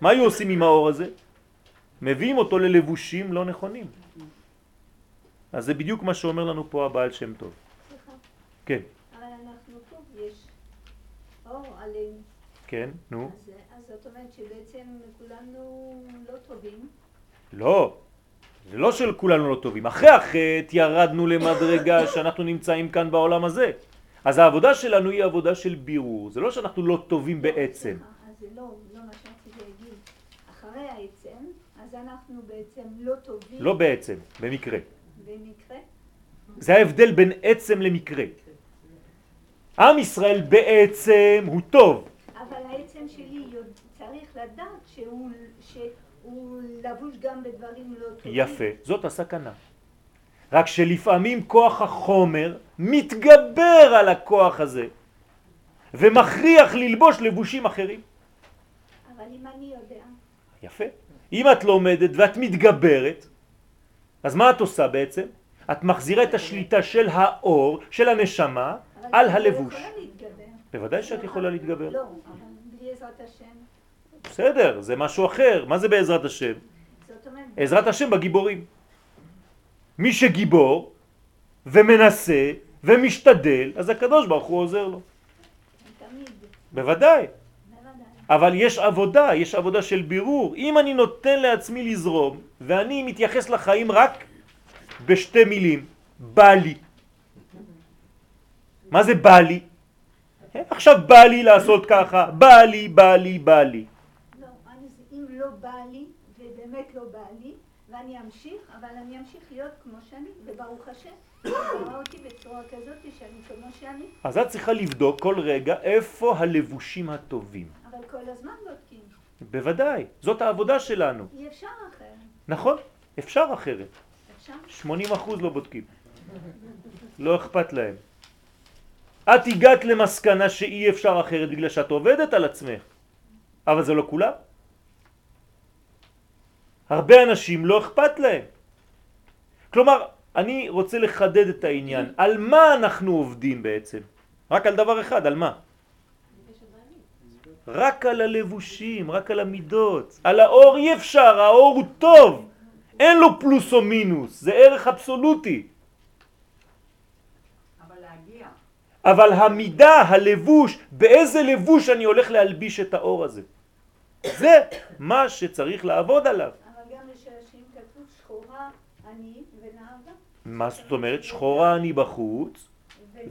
מה היו עושים עם האור הזה? מביאים אותו ללבושים לא נכונים. אז זה בדיוק מה שאומר לנו פה הבעל שם טוב. כן. אבל אנחנו פה, יש אור עלינו. כן, נו. אז, אז זאת אומרת שבעצם כולנו לא טובים. לא, זה לא של כולנו לא טובים. אחרי החטא ירדנו למדרגה שאנחנו נמצאים כאן בעולם הזה. אז העבודה שלנו היא עבודה של בירור. זה לא שאנחנו לא טובים בעצם. אז זה לא, לא מה שרציתי להגיד. אחרי העצם, אז אנחנו בעצם לא טובים. לא בעצם, במקרה. במקרה. זה ההבדל בין עצם למקרה. עם ישראל בעצם הוא טוב. אבל העצם שלי צריך לדעת שהוא, שהוא לבוש גם בדברים לא טובים. יפה, זאת הסכנה. רק שלפעמים כוח החומר מתגבר על הכוח הזה ומכריח ללבוש לבושים אחרים. אבל אם אני יודע, יפה. אם את לומדת ואת מתגברת, אז מה את עושה בעצם? את מחזירה את השליטה של האור, של הנשמה, אבל על אני הלבוש. לא יכולה להתגבר. בוודאי שאת יכולה להתגבר. לא, אבל בלי עזרת השם. בסדר, זה משהו אחר. מה זה בעזרת השם? עזרת השם בגיבורים. מי שגיבור ומנסה ומשתדל, אז הקדוש ברוך הוא עוזר לו. בוודאי. אבל יש עבודה, יש עבודה של בירור. אם אני נותן לעצמי לזרום, ואני מתייחס לחיים רק בשתי מילים, בא לי. מה זה בא לי? עכשיו בא לי לעשות ככה, בא לי, בא לי, בא לי. לא, אני, אם לא בא לי, ובאמת לא בא לי, ואני אמשיך, אבל אני אמשיך להיות כמו שאני, וברוך השם, ברא אותי בצורה כזאת שאני כמו שאני. אז את צריכה לבדוק כל רגע איפה הלבושים הטובים. כל הזמן בודקים. בוודאי, זאת העבודה שלנו. אי אפשר אחרת. נכון, אפשר אחרת. אפשר? 80 אחוז לא בודקים. לא אכפת להם. את הגעת למסקנה שאי אפשר אחרת בגלל שאת עובדת על עצמך, אבל זה לא כולם. הרבה אנשים לא אכפת להם. כלומר, אני רוצה לחדד את העניין. על מה אנחנו עובדים בעצם? רק על דבר אחד, על מה? רק על הלבושים, רק על המידות. על האור אי אפשר, האור הוא טוב. אין לו פלוס או מינוס, זה ערך אבסולוטי. אבל המידה, הלבוש, באיזה לבוש אני הולך להלביש את האור הזה. זה מה שצריך לעבוד עליו. אבל גם לשרשים כתוב שחורה אני ונאווה. מה זאת אומרת? שחורה אני בחוץ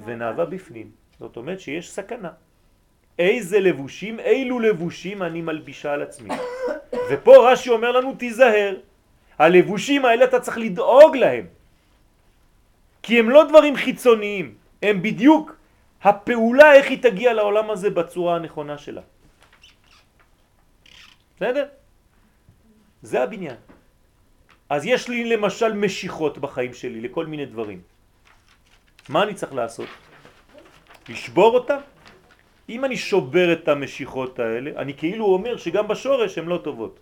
ונאווה בפנים. זאת אומרת שיש סכנה. איזה לבושים, אילו לבושים אני מלבישה על עצמי. ופה רש"י אומר לנו תיזהר. הלבושים האלה אתה צריך לדאוג להם. כי הם לא דברים חיצוניים, הם בדיוק הפעולה איך היא תגיע לעולם הזה בצורה הנכונה שלה. בסדר? זה הבניין. אז יש לי למשל משיכות בחיים שלי לכל מיני דברים. מה אני צריך לעשות? לשבור אותם? אם אני שובר את המשיכות האלה, אני כאילו אומר שגם בשורש הן לא טובות.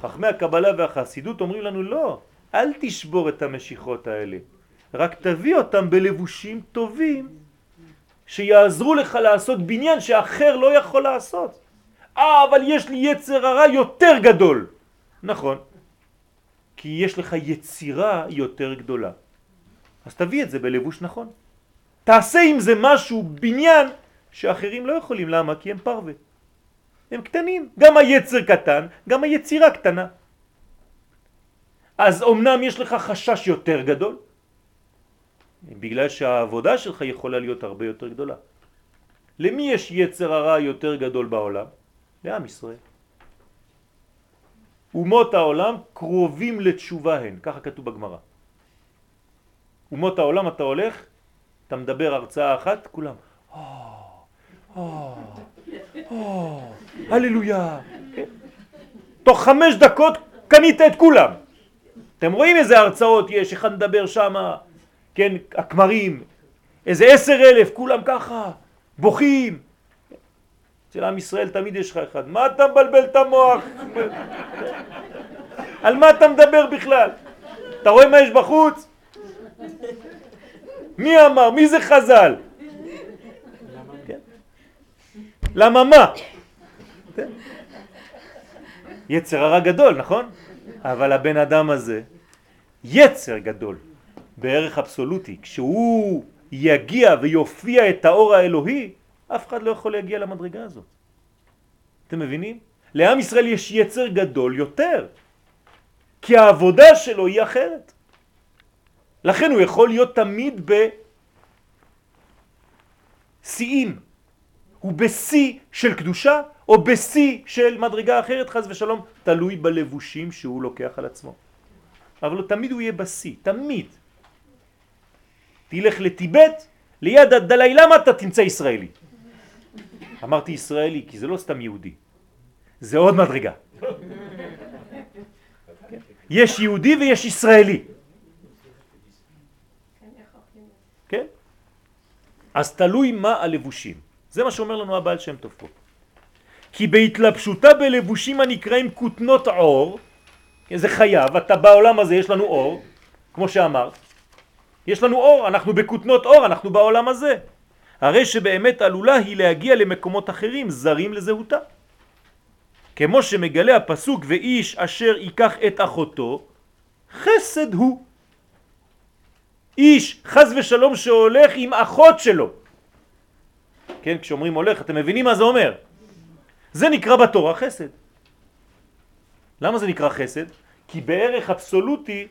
חכמי הקבלה והחסידות אומרים לנו לא, אל תשבור את המשיכות האלה, רק תביא אותם בלבושים טובים שיעזרו לך לעשות בניין שאחר לא יכול לעשות. אה, אבל יש לי יצר הרע יותר גדול. נכון, כי יש לך יצירה יותר גדולה. אז תביא את זה בלבוש נכון. תעשה עם זה משהו, בניין, שאחרים לא יכולים. למה? כי הם פרווה. הם קטנים. גם היצר קטן, גם היצירה קטנה. אז אמנם יש לך חשש יותר גדול, בגלל שהעבודה שלך יכולה להיות הרבה יותר גדולה. למי יש יצר הרע יותר גדול בעולם? לעם ישראל. אומות העולם קרובים לתשובה הן, ככה כתוב בגמרא. אומות העולם אתה הולך, אתה מדבר הרצאה אחת, כולם, הללויה. כן? תוך חמש דקות קנית את כולם. אתם רואים איזה הרצאות יש, אחד מדבר שמה, כן, הכמרים, איזה עשר אלף, כולם ככה, בוכים. אצל עם ישראל תמיד יש לך אחד, מה אתה מבלבל את המוח? על מה אתה מדבר בכלל? אתה רואה מה יש בחוץ? מי אמר? מי זה חז"ל? למה מה? יצר הרע גדול, נכון? אבל הבן אדם הזה, יצר גדול. בערך אבסולוטי. כשהוא יגיע ויופיע את האור האלוהי, אף אחד לא יכול להגיע למדרגה הזאת. אתם מבינים? לעם ישראל יש יצר גדול יותר, כי העבודה שלו היא אחרת. לכן הוא יכול להיות תמיד בשיאים. הוא בשיא של קדושה או בשיא של מדרגה אחרת חז ושלום, תלוי בלבושים שהוא לוקח על עצמו. אבל תמיד הוא יהיה בשיא, תמיד. תלך לטיבט, ליד הדלי למה אתה תמצא ישראלי. אמרתי ישראלי כי זה לא סתם יהודי, זה עוד מדרגה. יש יהודי ויש ישראלי. כן? אז תלוי מה הלבושים. זה מה שאומר לנו הבעל שם טוב פה. כי בהתלבשותה בלבושים הנקראים כותנות עור, זה חייב, אתה בעולם הזה יש לנו אור, כמו שאמרת, יש לנו אור, אנחנו בכותנות אור, אנחנו בעולם הזה. הרי שבאמת עלולה היא להגיע למקומות אחרים, זרים לזהותה. כמו שמגלה הפסוק ואיש אשר ייקח את אחותו, חסד הוא. איש חז ושלום שהולך עם אחות שלו. כן, כשאומרים הולך, אתם מבינים מה זה אומר? זה נקרא בתורה חסד. למה זה נקרא חסד? כי בערך אבסולוטי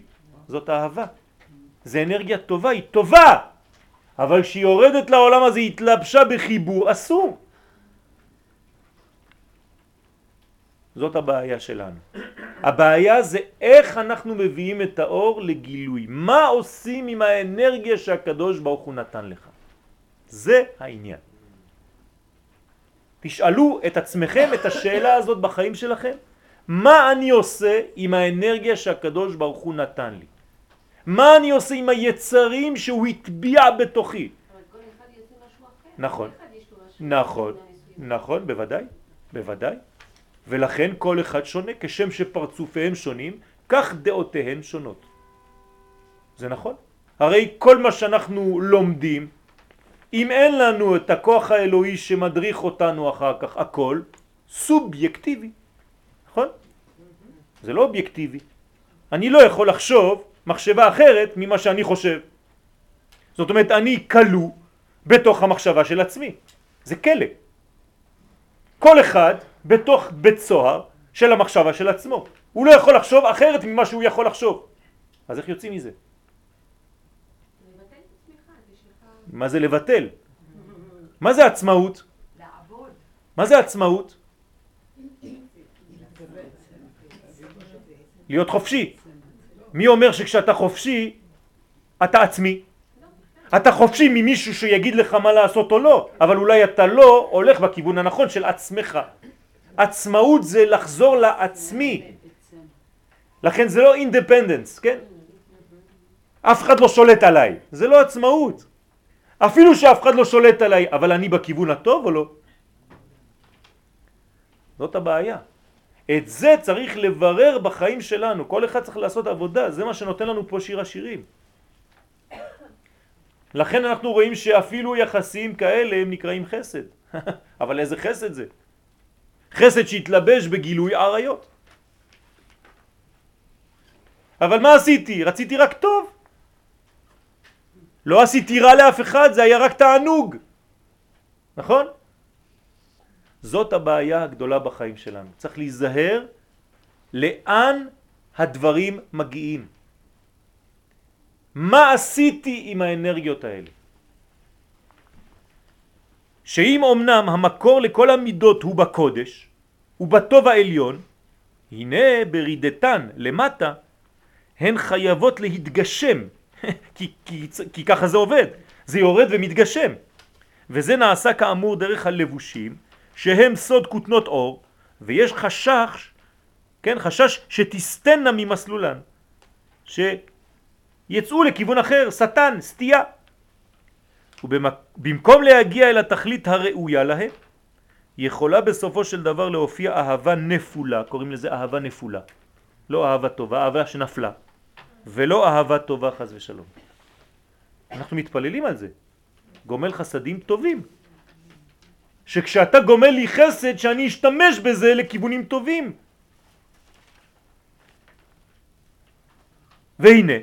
זאת אהבה. זה אנרגיה טובה, היא טובה, אבל כשהיא יורדת לעולם הזה, היא התלבשה בחיבור, אסור. זאת הבעיה שלנו. הבעיה זה איך אנחנו מביאים את האור לגילוי. מה עושים עם האנרגיה שהקדוש ברוך הוא נתן לך? זה העניין. תשאלו את עצמכם את השאלה הזאת בחיים שלכם. מה אני עושה עם האנרגיה שהקדוש ברוך הוא נתן לי? מה אני עושה עם היצרים שהוא הטביע בתוכי? נכון, נכון, נכון, בוודאי, בוודאי. ולכן כל אחד שונה, כשם שפרצופיהם שונים, כך דעותיהם שונות. זה נכון. הרי כל מה שאנחנו לומדים, אם אין לנו את הכוח האלוהי שמדריך אותנו אחר כך, הכל סובייקטיבי, נכון? זה לא אובייקטיבי. אני לא יכול לחשוב מחשבה אחרת ממה שאני חושב. זאת אומרת, אני כלוא בתוך המחשבה של עצמי. זה כלא. כל אחד בתוך בית סוהר של המחשבה של עצמו. הוא לא יכול לחשוב אחרת ממה שהוא יכול לחשוב. אז איך יוצאים מזה? מה זה לבטל? מה זה עצמאות? מה זה עצמאות? להיות חופשי. מי אומר שכשאתה חופשי אתה עצמי? אתה חופשי ממישהו שיגיד לך מה לעשות או לא, אבל אולי אתה לא הולך בכיוון הנכון של עצמך. עצמאות זה לחזור לעצמי. לכן זה לא אינדפנדנס, כן? אף אחד לא שולט עליי, זה לא עצמאות. אפילו שאף אחד לא שולט עליי, אבל אני בכיוון הטוב או לא? זאת הבעיה. את זה צריך לברר בחיים שלנו, כל אחד צריך לעשות עבודה, זה מה שנותן לנו פה שיר השירים. לכן אנחנו רואים שאפילו יחסים כאלה הם נקראים חסד. אבל איזה חסד זה? חסד שהתלבש בגילוי עריות. אבל מה עשיתי? רציתי רק טוב. לא עשיתי רע לאף אחד, זה היה רק תענוג. נכון? זאת הבעיה הגדולה בחיים שלנו. צריך להיזהר לאן הדברים מגיעים. מה עשיתי עם האנרגיות האלה? שאם אמנם המקור לכל המידות הוא בקודש, ובטוב העליון, הנה ברידתן למטה, הן חייבות להתגשם, כי, כי, כי ככה זה עובד, זה יורד ומתגשם. וזה נעשה כאמור דרך הלבושים, שהם סוד כותנות אור, ויש חשש, כן, חשש שתסתנה ממסלולן, שיצאו לכיוון אחר, שטן, סטייה. ובמקום להגיע אל התכלית הראויה להם, יכולה בסופו של דבר להופיע אהבה נפולה, קוראים לזה אהבה נפולה. לא אהבה טובה, אהבה שנפלה. ולא אהבה טובה חז ושלום. אנחנו מתפללים על זה. גומל חסדים טובים. שכשאתה גומל לי חסד שאני אשתמש בזה לכיוונים טובים. והנה,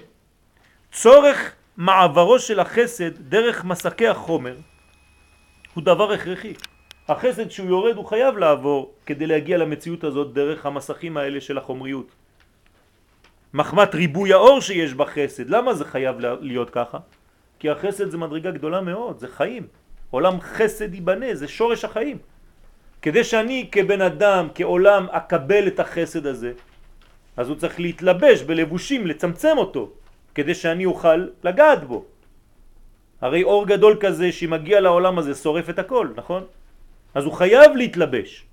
צורך מעברו של החסד דרך מסקי החומר הוא דבר הכרחי. החסד שהוא יורד הוא חייב לעבור כדי להגיע למציאות הזאת דרך המסכים האלה של החומריות. מחמת ריבוי האור שיש בחסד, למה זה חייב להיות ככה? כי החסד זה מדרגה גדולה מאוד, זה חיים. עולם חסד ייבנה, זה שורש החיים. כדי שאני כבן אדם, כעולם, אקבל את החסד הזה, אז הוא צריך להתלבש בלבושים, לצמצם אותו, כדי שאני אוכל לגעת בו. הרי אור גדול כזה שמגיע לעולם הזה שורף את הכל, נכון? אז הוא חייב להתלבש.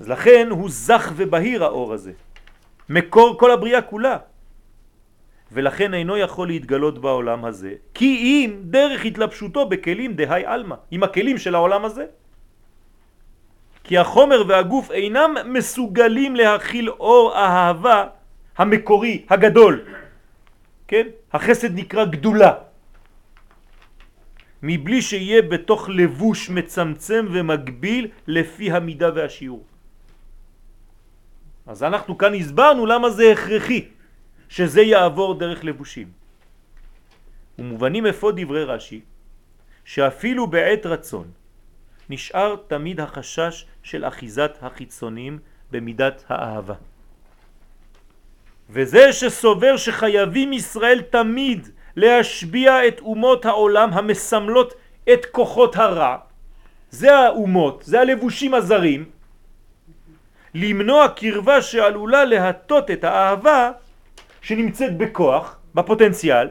אז לכן הוא זך ובהיר האור הזה, מקור כל הבריאה כולה. ולכן אינו יכול להתגלות בעולם הזה, כי אם דרך התלבשותו בכלים דהי אלמה, עם הכלים של העולם הזה. כי החומר והגוף אינם מסוגלים להכיל אור אהבה המקורי, הגדול. כן? החסד נקרא גדולה. מבלי שיהיה בתוך לבוש מצמצם ומגביל לפי המידה והשיעור. אז אנחנו כאן הסברנו למה זה הכרחי. שזה יעבור דרך לבושים. ומובנים אפוא דברי רש"י, שאפילו בעת רצון נשאר תמיד החשש של אחיזת החיצונים במידת האהבה. וזה שסובר שחייבים ישראל תמיד להשביע את אומות העולם המסמלות את כוחות הרע, זה האומות, זה הלבושים הזרים, למנוע קרבה שעלולה להטות את האהבה שנמצאת בכוח, בפוטנציאל,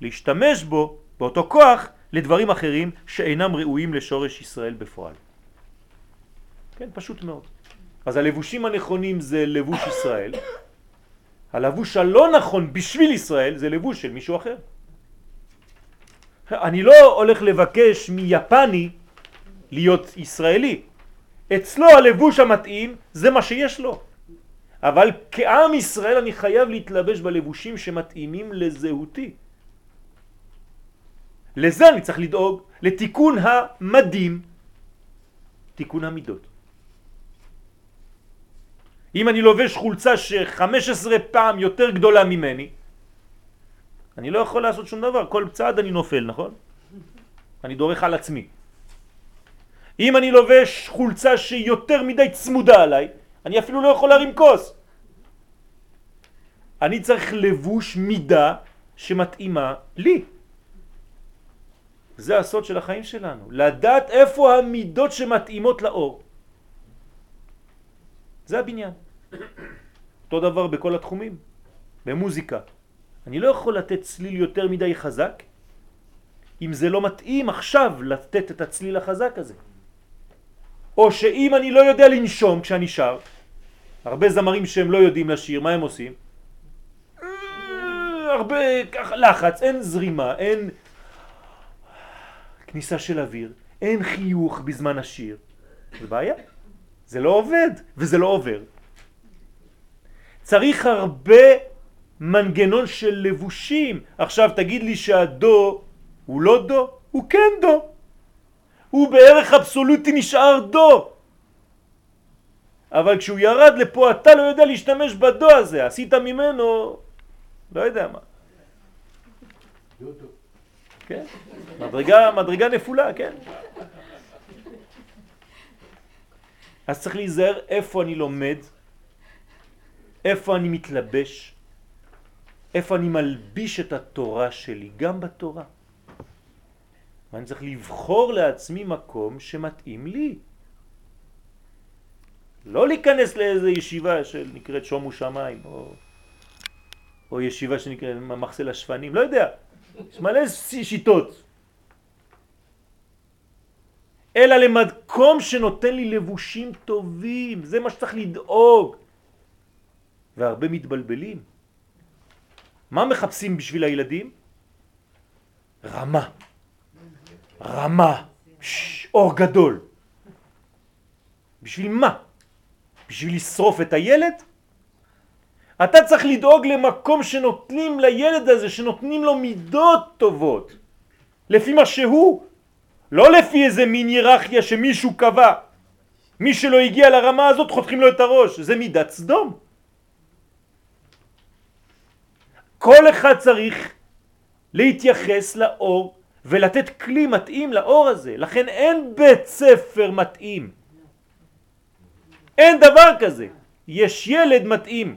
להשתמש בו, באותו כוח, לדברים אחרים שאינם ראויים לשורש ישראל בפועל. כן, פשוט מאוד. אז הלבושים הנכונים זה לבוש ישראל, הלבוש הלא נכון בשביל ישראל זה לבוש של מישהו אחר. אני לא הולך לבקש מיפני להיות ישראלי. אצלו הלבוש המתאים זה מה שיש לו. אבל כעם ישראל אני חייב להתלבש בלבושים שמתאימים לזהותי. לזה אני צריך לדאוג, לתיקון המדים, תיקון המידות. אם אני לובש חולצה ש-15 פעם יותר גדולה ממני, אני לא יכול לעשות שום דבר, כל צעד אני נופל, נכון? אני דורך על עצמי. אם אני לובש חולצה שהיא יותר מדי צמודה עליי, אני אפילו לא יכול להרים כוס. אני צריך לבוש מידה שמתאימה לי. זה הסוד של החיים שלנו, לדעת איפה המידות שמתאימות לאור. זה הבניין. אותו דבר בכל התחומים, במוזיקה. אני לא יכול לתת צליל יותר מדי חזק אם זה לא מתאים עכשיו לתת את הצליל החזק הזה. או שאם אני לא יודע לנשום כשאני שר, הרבה זמרים שהם לא יודעים לשיר, מה הם עושים? הרבה ככה לחץ, אין זרימה, אין כניסה של אוויר, אין חיוך בזמן השיר. זה בעיה. זה לא עובד וזה לא עובר. צריך הרבה מנגנון של לבושים. עכשיו תגיד לי שהדו הוא לא דו, הוא כן דו. הוא בערך אבסולוטי נשאר דו. אבל כשהוא ירד לפה אתה לא יודע להשתמש בדו הזה, עשית ממנו לא יודע מה. כן, מדרגה, מדרגה נפולה, כן. אז צריך להיזהר איפה אני לומד, איפה אני מתלבש, איפה אני מלביש את התורה שלי, גם בתורה. ואני צריך לבחור לעצמי מקום שמתאים לי. לא להיכנס לאיזה ישיבה שנקראת שומו שמיים, או, או ישיבה שנקראת מחסל השפנים, לא יודע. יש מלא שיטות. אלא למקום שנותן לי לבושים טובים, זה מה שצריך לדאוג. והרבה מתבלבלים. מה מחפשים בשביל הילדים? רמה. רמה. אור גדול. בשביל מה? בשביל לשרוף את הילד? אתה צריך לדאוג למקום שנותנים לילד הזה, שנותנים לו מידות טובות. לפי מה שהוא, לא לפי איזה מין היררכיה שמישהו קבע. מי שלא הגיע לרמה הזאת חותכים לו את הראש, זה מידת סדום. כל אחד צריך להתייחס לאור ולתת כלי מתאים לאור הזה. לכן אין בית ספר מתאים. אין דבר כזה. יש ילד מתאים.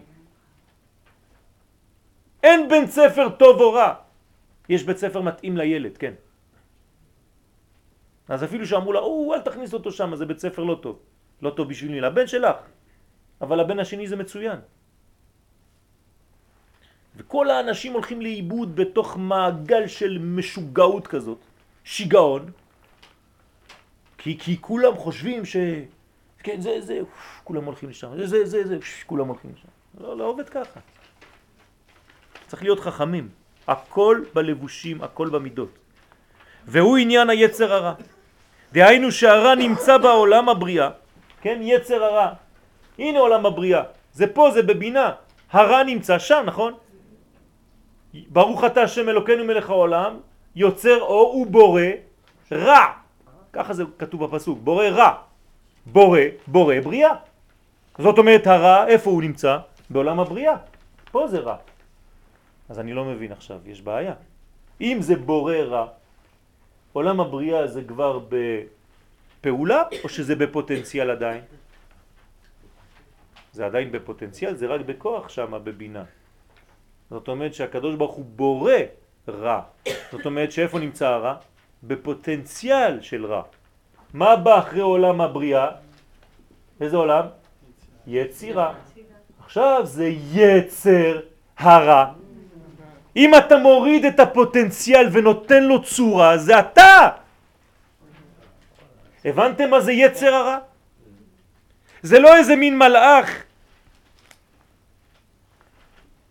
אין בית ספר טוב או רע. יש בית ספר מתאים לילד, כן. אז אפילו שאמרו לה, או, אל תכניס אותו שם, זה בית ספר לא טוב. לא טוב בשבילי, לבן שלך. אבל הבן השני זה מצוין. וכל האנשים הולכים לאיבוד בתוך מעגל של משוגעות כזאת, שיגעון, כי, כי כולם חושבים ש... כן, זה, זה, כולם הולכים לשם, זה, זה, זה, זה, כולם הולכים לשם. לא, לא עובד ככה. צריך להיות חכמים. הכל בלבושים, הכל במידות. והוא עניין היצר הרע. דהיינו שהרע נמצא בעולם הבריאה, כן, יצר הרע. הנה עולם הבריאה. זה פה, זה בבינה. הרע נמצא שם, נכון? ברוך אתה השם אלוקינו מלך העולם, יוצר אור ובורא רע. ככה זה כתוב בפסוק, בורא רע. בורא, בורא בריאה. זאת אומרת הרע, איפה הוא נמצא? בעולם הבריאה. פה זה רע. אז אני לא מבין עכשיו, יש בעיה. אם זה בורא רע, עולם הבריאה זה כבר פעולה או שזה בפוטנציאל עדיין? זה עדיין בפוטנציאל, זה רק בכוח שם בבינה. זאת אומרת שהקדוש ברוך הוא בורא רע. זאת אומרת שאיפה נמצא הרע? בפוטנציאל של רע. מה בא אחרי עולם הבריאה? איזה עולם? יצירה. עכשיו זה יצר הרע. אם אתה מוריד את הפוטנציאל ונותן לו צורה, זה אתה! הבנתם מה זה יצר הרע? זה לא איזה מין מלאך,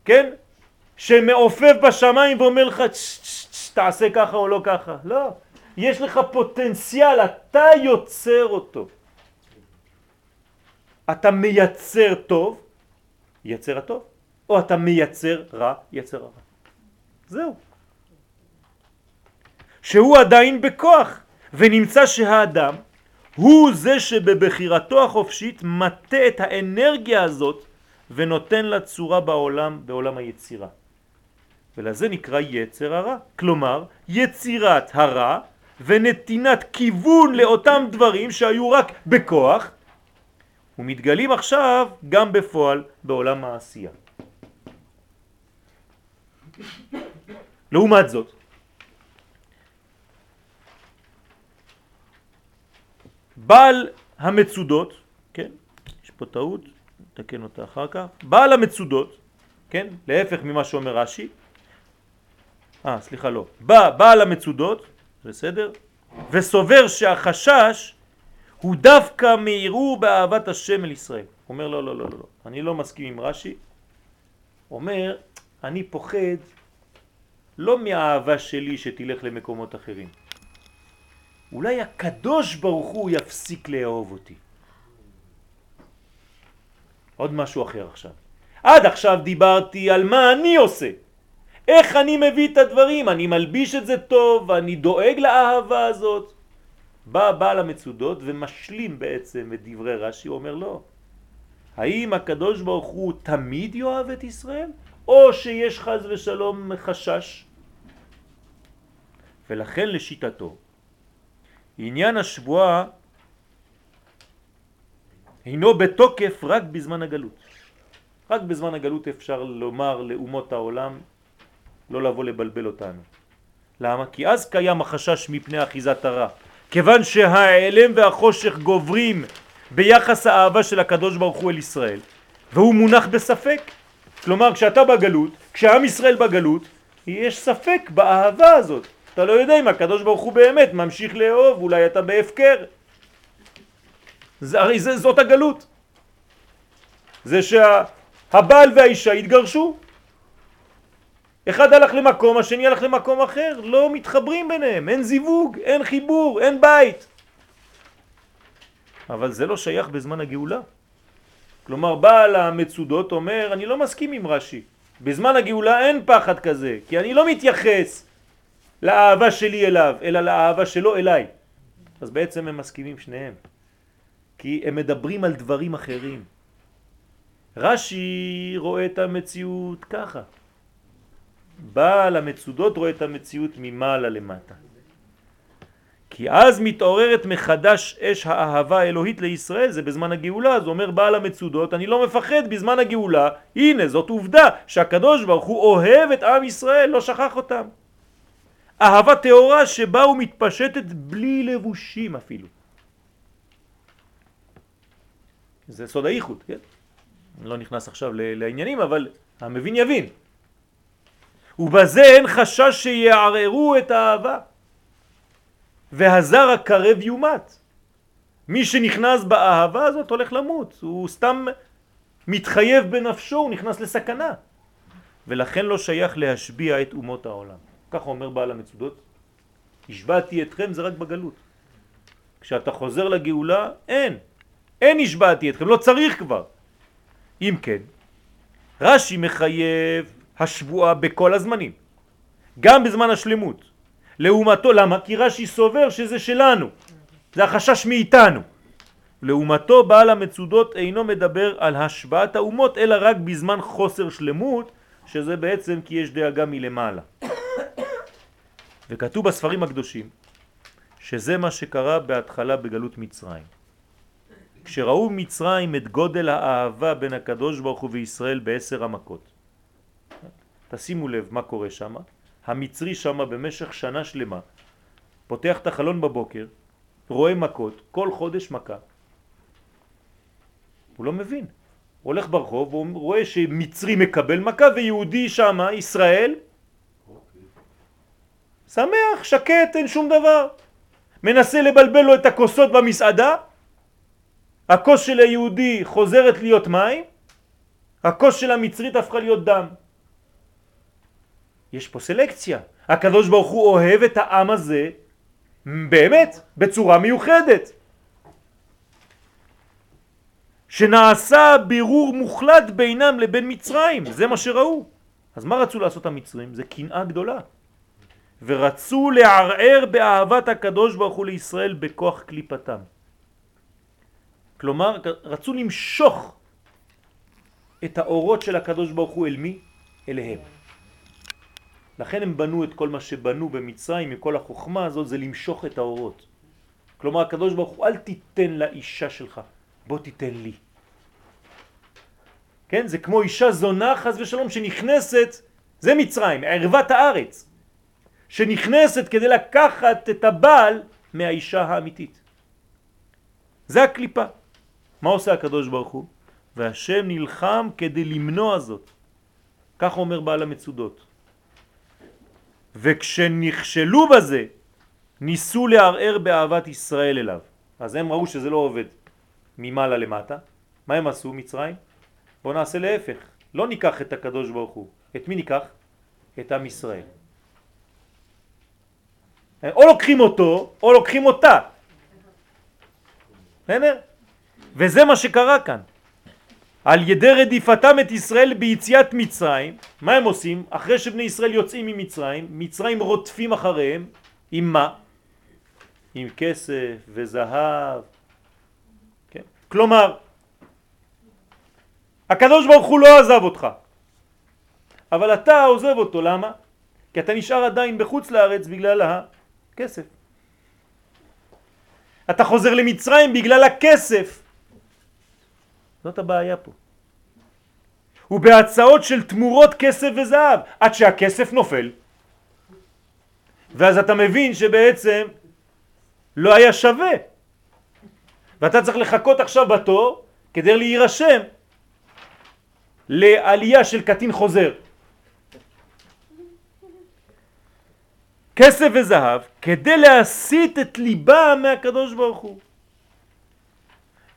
כן? שמעופף בשמיים ואומר לך תעשה ככה או לא ככה. לא. יש לך פוטנציאל, אתה יוצר אותו. אתה מייצר טוב, יצר הטוב, או אתה מייצר רע, יצר הרע. זהו. שהוא עדיין בכוח, ונמצא שהאדם הוא זה שבבחירתו החופשית מטה את האנרגיה הזאת ונותן לה צורה בעולם, בעולם היצירה. ולזה נקרא יצר הרע. כלומר, יצירת הרע ונתינת כיוון לאותם דברים שהיו רק בכוח ומתגלים עכשיו גם בפועל בעולם העשייה. לעומת זאת, בעל המצודות, כן, יש פה טעות, נתקן אותה אחר כך, בעל המצודות, כן, להפך ממה שאומר רש"י, אה, סליחה, לא, בא בעל המצודות, בסדר, וסובר שהחשש הוא דווקא מערעור באהבת השם אל ישראל. אומר לא, לא, לא, לא, לא, אני לא מסכים עם רש"י, אומר, אני פוחד לא מהאהבה שלי שתלך למקומות אחרים. אולי הקדוש ברוך הוא יפסיק לאהוב אותי. עוד משהו אחר עכשיו. עד עכשיו דיברתי על מה אני עושה. איך אני מביא את הדברים, אני מלביש את זה טוב, אני דואג לאהבה הזאת. בא בעל המצודות ומשלים בעצם את דברי רש"י, הוא אומר לא. האם הקדוש ברוך הוא תמיד יאהב את ישראל, או שיש חז ושלום חשש? ולכן לשיטתו, עניין השבועה הינו בתוקף רק בזמן הגלות. רק בזמן הגלות אפשר לומר לאומות העולם לא לבוא לבלבל אותנו. למה? כי אז קיים החשש מפני אחיזת הרע. כיוון שהאלם והחושך גוברים ביחס האהבה של הקדוש ברוך הוא אל ישראל, והוא מונח בספק. כלומר, כשאתה בגלות, כשעם ישראל בגלות, יש ספק באהבה הזאת. אתה לא יודע אם הקדוש ברוך הוא באמת ממשיך לאהוב, אולי אתה בהפקר. זה, הרי זה, זאת הגלות. זה שהבעל והאישה התגרשו. אחד הלך למקום, השני הלך למקום אחר, לא מתחברים ביניהם, אין זיווג, אין חיבור, אין בית. אבל זה לא שייך בזמן הגאולה. כלומר, בעל המצודות אומר, אני לא מסכים עם רש"י. בזמן הגאולה אין פחד כזה, כי אני לא מתייחס לאהבה שלי אליו, אלא לאהבה שלו אליי. אז בעצם הם מסכימים שניהם. כי הם מדברים על דברים אחרים. רש"י רואה את המציאות ככה. בעל המצודות רואה את המציאות ממעלה למטה. כי אז מתעוררת מחדש אש האהבה האלוהית לישראל, זה בזמן הגאולה, אז אומר בעל המצודות, אני לא מפחד בזמן הגאולה, הנה זאת עובדה שהקדוש ברוך הוא אוהב את עם ישראל, לא שכח אותם. אהבה טהורה שבה הוא מתפשטת בלי לבושים אפילו. זה סוד האיחוד, כן? אני לא נכנס עכשיו לעניינים, אבל המבין יבין. ובזה אין חשש שיערערו את האהבה. והזר הקרב יומת. מי שנכנס באהבה הזאת הולך למות, הוא סתם מתחייב בנפשו, הוא נכנס לסכנה. ולכן לא שייך להשביע את אומות העולם. ככה אומר בעל המצודות, השבעתי אתכם זה רק בגלות. כשאתה חוזר לגאולה, אין. אין השבעתי אתכם, לא צריך כבר. אם כן, רש"י מחייב השבועה בכל הזמנים, גם בזמן השלמות. לעומתו, למה? כי רש"י סובר שזה שלנו, זה החשש מאיתנו. לעומתו בעל המצודות אינו מדבר על השבעת האומות אלא רק בזמן חוסר שלמות שזה בעצם כי יש דאגה מלמעלה. וכתוב בספרים הקדושים שזה מה שקרה בהתחלה בגלות מצרים. כשראו מצרים את גודל האהבה בין הקדוש ברוך הוא וישראל בעשר המכות. תשימו לב מה קורה שם. המצרי שם במשך שנה שלמה פותח את החלון בבוקר, רואה מכות, כל חודש מכה. הוא לא מבין. הוא הולך ברחוב והוא רואה שמצרי מקבל מכה ויהודי שם, ישראל, שמח, שקט, אין שום דבר. מנסה לבלבל לו את הכוסות במסעדה, הכוס של היהודי חוזרת להיות מים, הכוס של המצרית הפכה להיות דם. יש פה סלקציה. הקדוש ברוך הוא אוהב את העם הזה באמת, בצורה מיוחדת. שנעשה בירור מוחלט בינם לבין מצרים, זה מה שראו. אז מה רצו לעשות המצרים? זה קנאה גדולה. ורצו לערער באהבת הקדוש ברוך הוא לישראל בכוח קליפתם. כלומר, רצו למשוך את האורות של הקדוש ברוך הוא אל מי? אליהם. לכן הם בנו את כל מה שבנו במצרים, מכל החוכמה הזאת, זה למשוך את האורות. כלומר, הקדוש ברוך הוא, אל תיתן לאישה שלך, בוא תיתן לי. כן? זה כמו אישה זונה חס ושלום שנכנסת, זה מצרים, ערוות הארץ, שנכנסת כדי לקחת את הבעל מהאישה האמיתית. זה הקליפה. מה עושה הקדוש ברוך הוא? והשם נלחם כדי למנוע זאת. כך אומר בעל המצודות. וכשנכשלו בזה, ניסו לערער באהבת ישראל אליו. אז הם ראו שזה לא עובד ממעלה למטה. מה הם עשו, מצרים? בואו נעשה להפך. לא ניקח את הקדוש ברוך הוא. את מי ניקח? את עם ישראל. או לוקחים אותו, או לוקחים אותה. בסדר? וזה מה שקרה כאן. על ידי רדיפתם את ישראל ביציאת מצרים, מה הם עושים? אחרי שבני ישראל יוצאים ממצרים, מצרים רודפים אחריהם, עם מה? עם כסף וזהב. כן? כלומר, הקדוש ברוך הוא לא עזב אותך, אבל אתה עוזב אותו, למה? כי אתה נשאר עדיין בחוץ לארץ בגלל הכסף. אתה חוזר למצרים בגלל הכסף. זאת הבעיה פה. ובהצעות של תמורות כסף וזהב, עד שהכסף נופל. ואז אתה מבין שבעצם לא היה שווה. ואתה צריך לחכות עכשיו בתור כדי להירשם לעלייה של קטין חוזר. כסף וזהב כדי להסיט את ליבה מהקדוש ברוך הוא.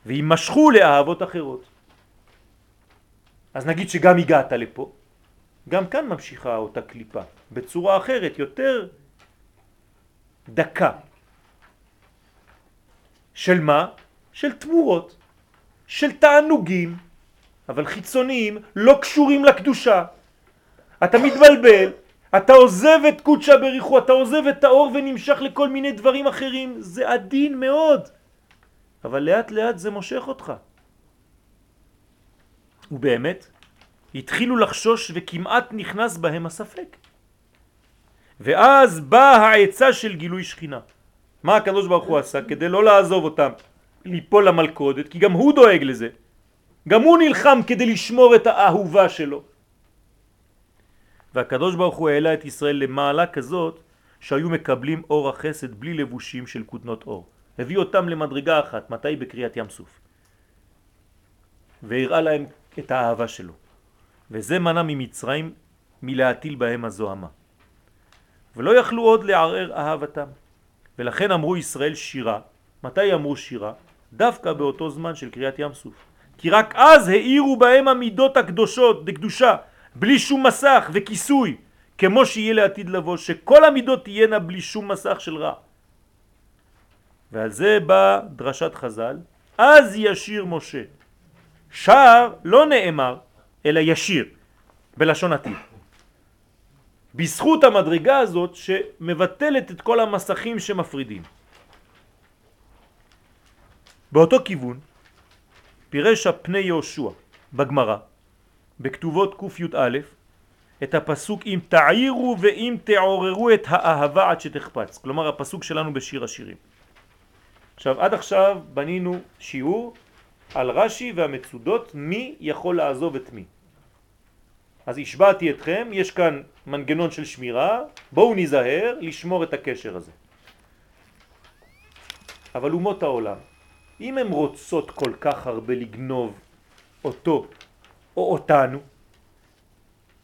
וימשכו לאהבות אחרות. אז נגיד שגם הגעת לפה, גם כאן ממשיכה אותה קליפה, בצורה אחרת, יותר דקה. של מה? של תמורות, של תענוגים, אבל חיצוניים, לא קשורים לקדושה. אתה מתבלבל, אתה עוזב את קודשה בריחו, אתה עוזב את האור ונמשך לכל מיני דברים אחרים, זה עדין מאוד. אבל לאט לאט זה מושך אותך. ובאמת, התחילו לחשוש וכמעט נכנס בהם הספק. ואז באה העצה של גילוי שכינה. מה הקדוש ברוך הוא עשה? כדי לא לעזוב אותם, ליפול למלכודת, כי גם הוא דואג לזה. גם הוא נלחם כדי לשמור את האהובה שלו. והקדוש ברוך הוא העלה את ישראל למעלה כזאת שהיו מקבלים אור החסד בלי לבושים של כותנות אור. הביא אותם למדרגה אחת, מתי? בקריאת ים סוף. והראה להם את האהבה שלו. וזה מנע ממצרים מלהטיל בהם הזוהמה. ולא יכלו עוד לערער אהבתם. ולכן אמרו ישראל שירה. מתי אמרו שירה? דווקא באותו זמן של קריאת ים סוף. כי רק אז העירו בהם המידות הקדושות, דקדושה, בלי שום מסך וכיסוי, כמו שיהיה לעתיד לבוא, שכל המידות תהיינה בלי שום מסך של רע. ועל זה בא דרשת חז"ל, אז ישיר משה. שר לא נאמר, אלא ישיר, בלשון עתיד. בזכות המדרגה הזאת שמבטלת את כל המסכים שמפרידים. באותו כיוון פירש הפני יהושע בגמרא, בכתובות קי"א, את הפסוק אם תעירו ואם תעוררו את האהבה עד שתחפץ. כלומר הפסוק שלנו בשיר השירים. עכשיו עד עכשיו בנינו שיעור על רש"י והמצודות מי יכול לעזוב את מי. אז השבעתי אתכם, יש כאן מנגנון של שמירה, בואו נזהר לשמור את הקשר הזה. אבל אומות העולם, אם הן רוצות כל כך הרבה לגנוב אותו או אותנו,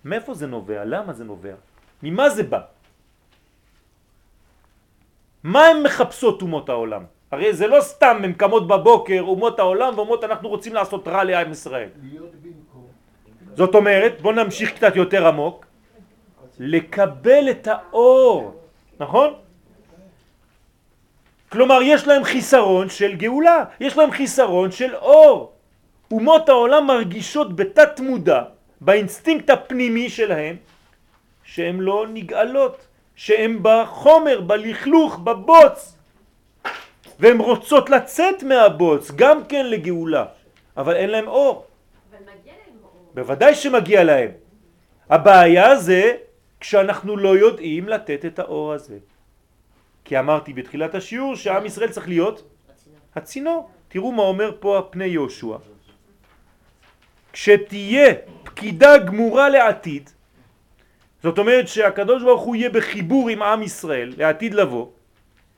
מאיפה זה נובע? למה זה נובע? ממה זה בא? מה הן מחפשות אומות העולם? הרי זה לא סתם הן קמות בבוקר, אומות העולם, ואומרות אנחנו רוצים לעשות רע לעם ישראל. זאת אומרת, בואו נמשיך קצת יותר עמוק, לקבל את האור, נכון? כלומר יש להם חיסרון של גאולה, יש להם חיסרון של אור. אומות העולם מרגישות בתת מודע, באינסטינקט הפנימי שלהם, שהן לא נגאלות, שהן בחומר, בלכלוך, בבוץ, והן רוצות לצאת מהבוץ, גם כן לגאולה, אבל אין להם אור. אבל מגיע להם אור. בוודאי שמגיע להם. הבעיה זה כשאנחנו לא יודעים לתת את האור הזה. כי אמרתי בתחילת השיעור שעם ישראל צריך להיות הצינור. תראו מה אומר פה הפני יהושע. כשתהיה פקידה גמורה לעתיד, זאת אומרת שהקדוש ברוך הוא יהיה בחיבור עם עם ישראל לעתיד לבוא,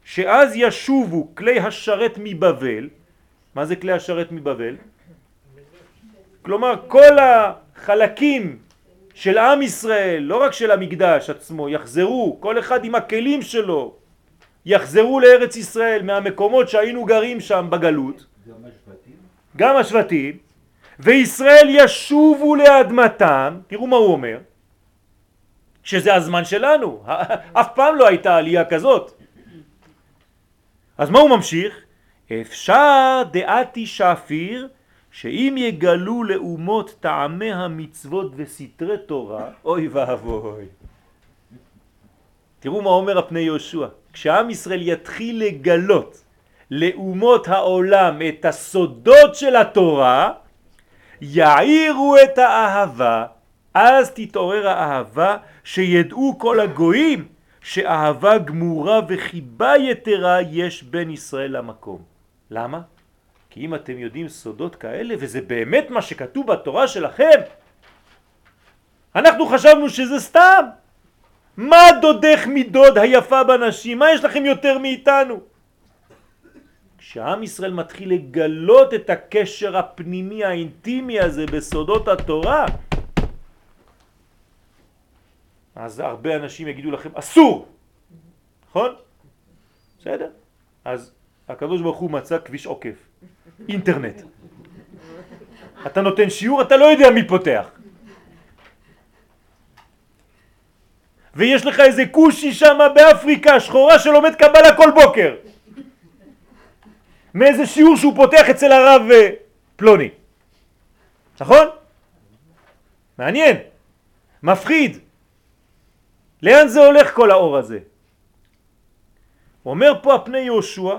שאז ישובו כלי השרת מבבל, מה זה כלי השרת מבבל? כלומר כל החלקים של עם ישראל, לא רק של המקדש עצמו, יחזרו, כל אחד עם הכלים שלו, יחזרו לארץ ישראל מהמקומות שהיינו גרים שם בגלות, גם השבטים, גם השבטים וישראל ישובו לאדמתם, תראו מה הוא אומר, שזה הזמן שלנו, אף פעם לא הייתה עלייה כזאת. אז מה הוא ממשיך? אפשר דעתי שפיר שאם יגלו לאומות טעמי המצוות וסתרי תורה, אוי ואבוי. תראו מה אומר הפני יהושע. כשעם ישראל יתחיל לגלות לאומות העולם את הסודות של התורה, יעירו את האהבה, אז תתעורר האהבה שידעו כל הגויים שאהבה גמורה וחיבה יתרה יש בין ישראל למקום. למה? כי אם אתם יודעים סודות כאלה, וזה באמת מה שכתוב בתורה שלכם, אנחנו חשבנו שזה סתם. מה דודך מדוד היפה בנשים? מה יש לכם יותר מאיתנו? כשעם ישראל מתחיל לגלות את הקשר הפנימי האינטימי הזה בסודות התורה, אז הרבה אנשים יגידו לכם אסור, נכון? בסדר? אז הקדוש ברוך הוא מצא כביש עוקף, אינטרנט. אתה נותן שיעור, אתה לא יודע מי פותח. ויש לך איזה כושי שם באפריקה, שחורה שלומד קבלה כל בוקר. מאיזה שיעור שהוא פותח אצל הרב אה, פלוני. נכון? מעניין, מפחיד. לאן זה הולך כל האור הזה? אומר פה הפני יהושע,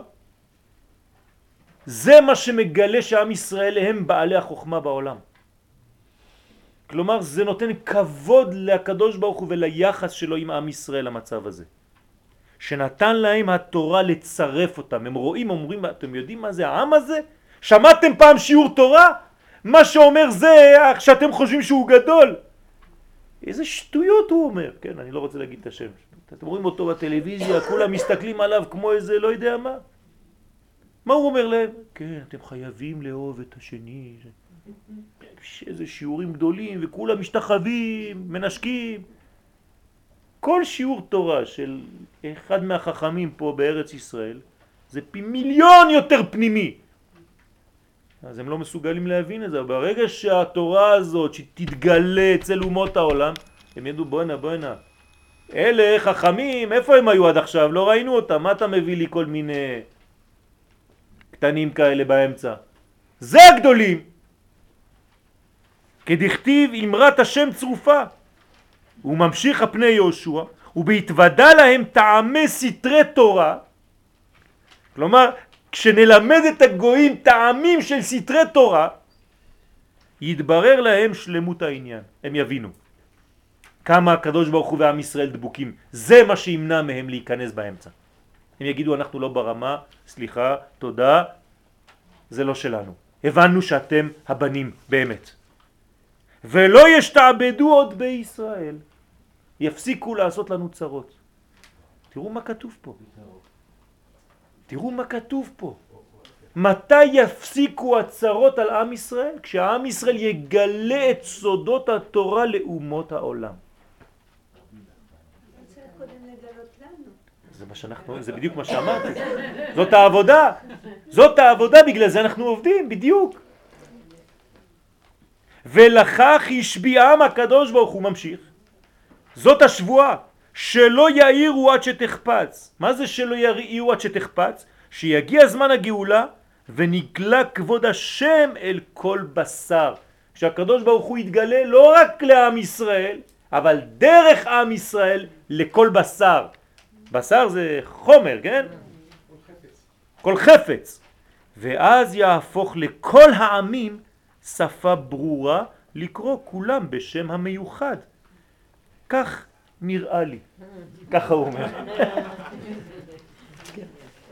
זה מה שמגלה שעם ישראל הם בעלי החוכמה בעולם. כלומר זה נותן כבוד לקדוש ברוך הוא וליחס שלו עם עם ישראל למצב הזה. שנתן להם התורה לצרף אותם. הם רואים, אומרים, אתם יודעים מה זה העם הזה? שמעתם פעם שיעור תורה? מה שאומר זה שאתם חושבים שהוא גדול. איזה שטויות הוא אומר. כן, אני לא רוצה להגיד את השם. אתם רואים אותו בטלוויזיה, כולם מסתכלים עליו כמו איזה לא יודע מה. מה הוא אומר להם? כן, אתם חייבים לאהוב את השני. איזה שיעורים גדולים וכולם משתחווים, מנשקים. כל שיעור תורה של אחד מהחכמים פה בארץ ישראל זה פי מיליון יותר פנימי. אז הם לא מסוגלים להבין את זה. ברגע שהתורה הזאת שתתגלה אצל אומות העולם, הם ידעו בואנה בואנה. אלה חכמים, איפה הם היו עד עכשיו? לא ראינו אותם. מה אתה מביא לי כל מיני קטנים כאלה באמצע? זה הגדולים. כדכתיב אמרת השם צרופה. הוא ממשיך הפני יהושע, ובהתוודע להם טעמי סתרי תורה, כלומר כשנלמד את הגויים טעמים של סתרי תורה, יתברר להם שלמות העניין, הם יבינו. כמה הקדוש ברוך הוא ועם ישראל דבוקים. זה מה שימנע מהם להיכנס באמצע. הם יגידו אנחנו לא ברמה, סליחה, תודה, זה לא שלנו. הבנו שאתם הבנים באמת. ולא ישתעבדו עוד בישראל. יפסיקו לעשות לנו צרות. תראו מה כתוב פה. תראו מה כתוב פה. מתי יפסיקו הצרות על עם ישראל? כשהעם ישראל יגלה את סודות התורה לאומות העולם. זה מה שאנחנו, זה בדיוק מה שאמרתי. זאת העבודה. זאת העבודה, בגלל זה אנחנו עובדים, בדיוק. ולכך השביעם הקדוש ברוך הוא ממשיך. זאת השבועה, שלא יאירו עד שתחפץ. מה זה שלא יאירו עד שתחפץ? שיגיע זמן הגאולה ונגלה כבוד השם אל כל בשר. שהקדוש ברוך הוא יתגלה לא רק לעם ישראל, אבל דרך עם ישראל לכל בשר. בשר זה חומר, כן? כל חפץ. ואז יהפוך לכל העמים שפה ברורה לקרוא כולם בשם המיוחד. כך נראה לי. ככה הוא אומר.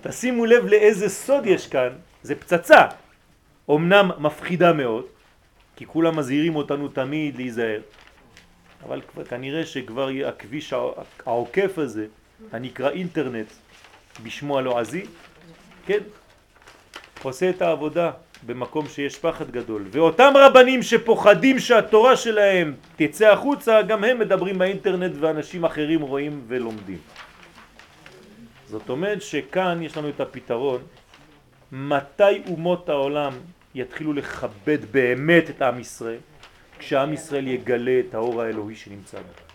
תשימו לב לאיזה סוד יש כאן, זה פצצה. אמנם מפחידה מאוד, כי כולם מזהירים אותנו תמיד להיזהר, אבל כנראה שכבר הכביש העוקף הזה, הנקרא אינטרנט, בשמו הלועזי, כן, עושה את העבודה במקום שיש פחד גדול. ואותם רבנים שפוחדים שהתורה שלהם תצא החוצה, גם הם מדברים באינטרנט ואנשים אחרים רואים ולומדים. זאת אומרת שכאן יש לנו את הפתרון מתי אומות העולם יתחילו לכבד באמת את עם ישראל, כשעם ישראל יגלה את האור האלוהי שנמצא בו.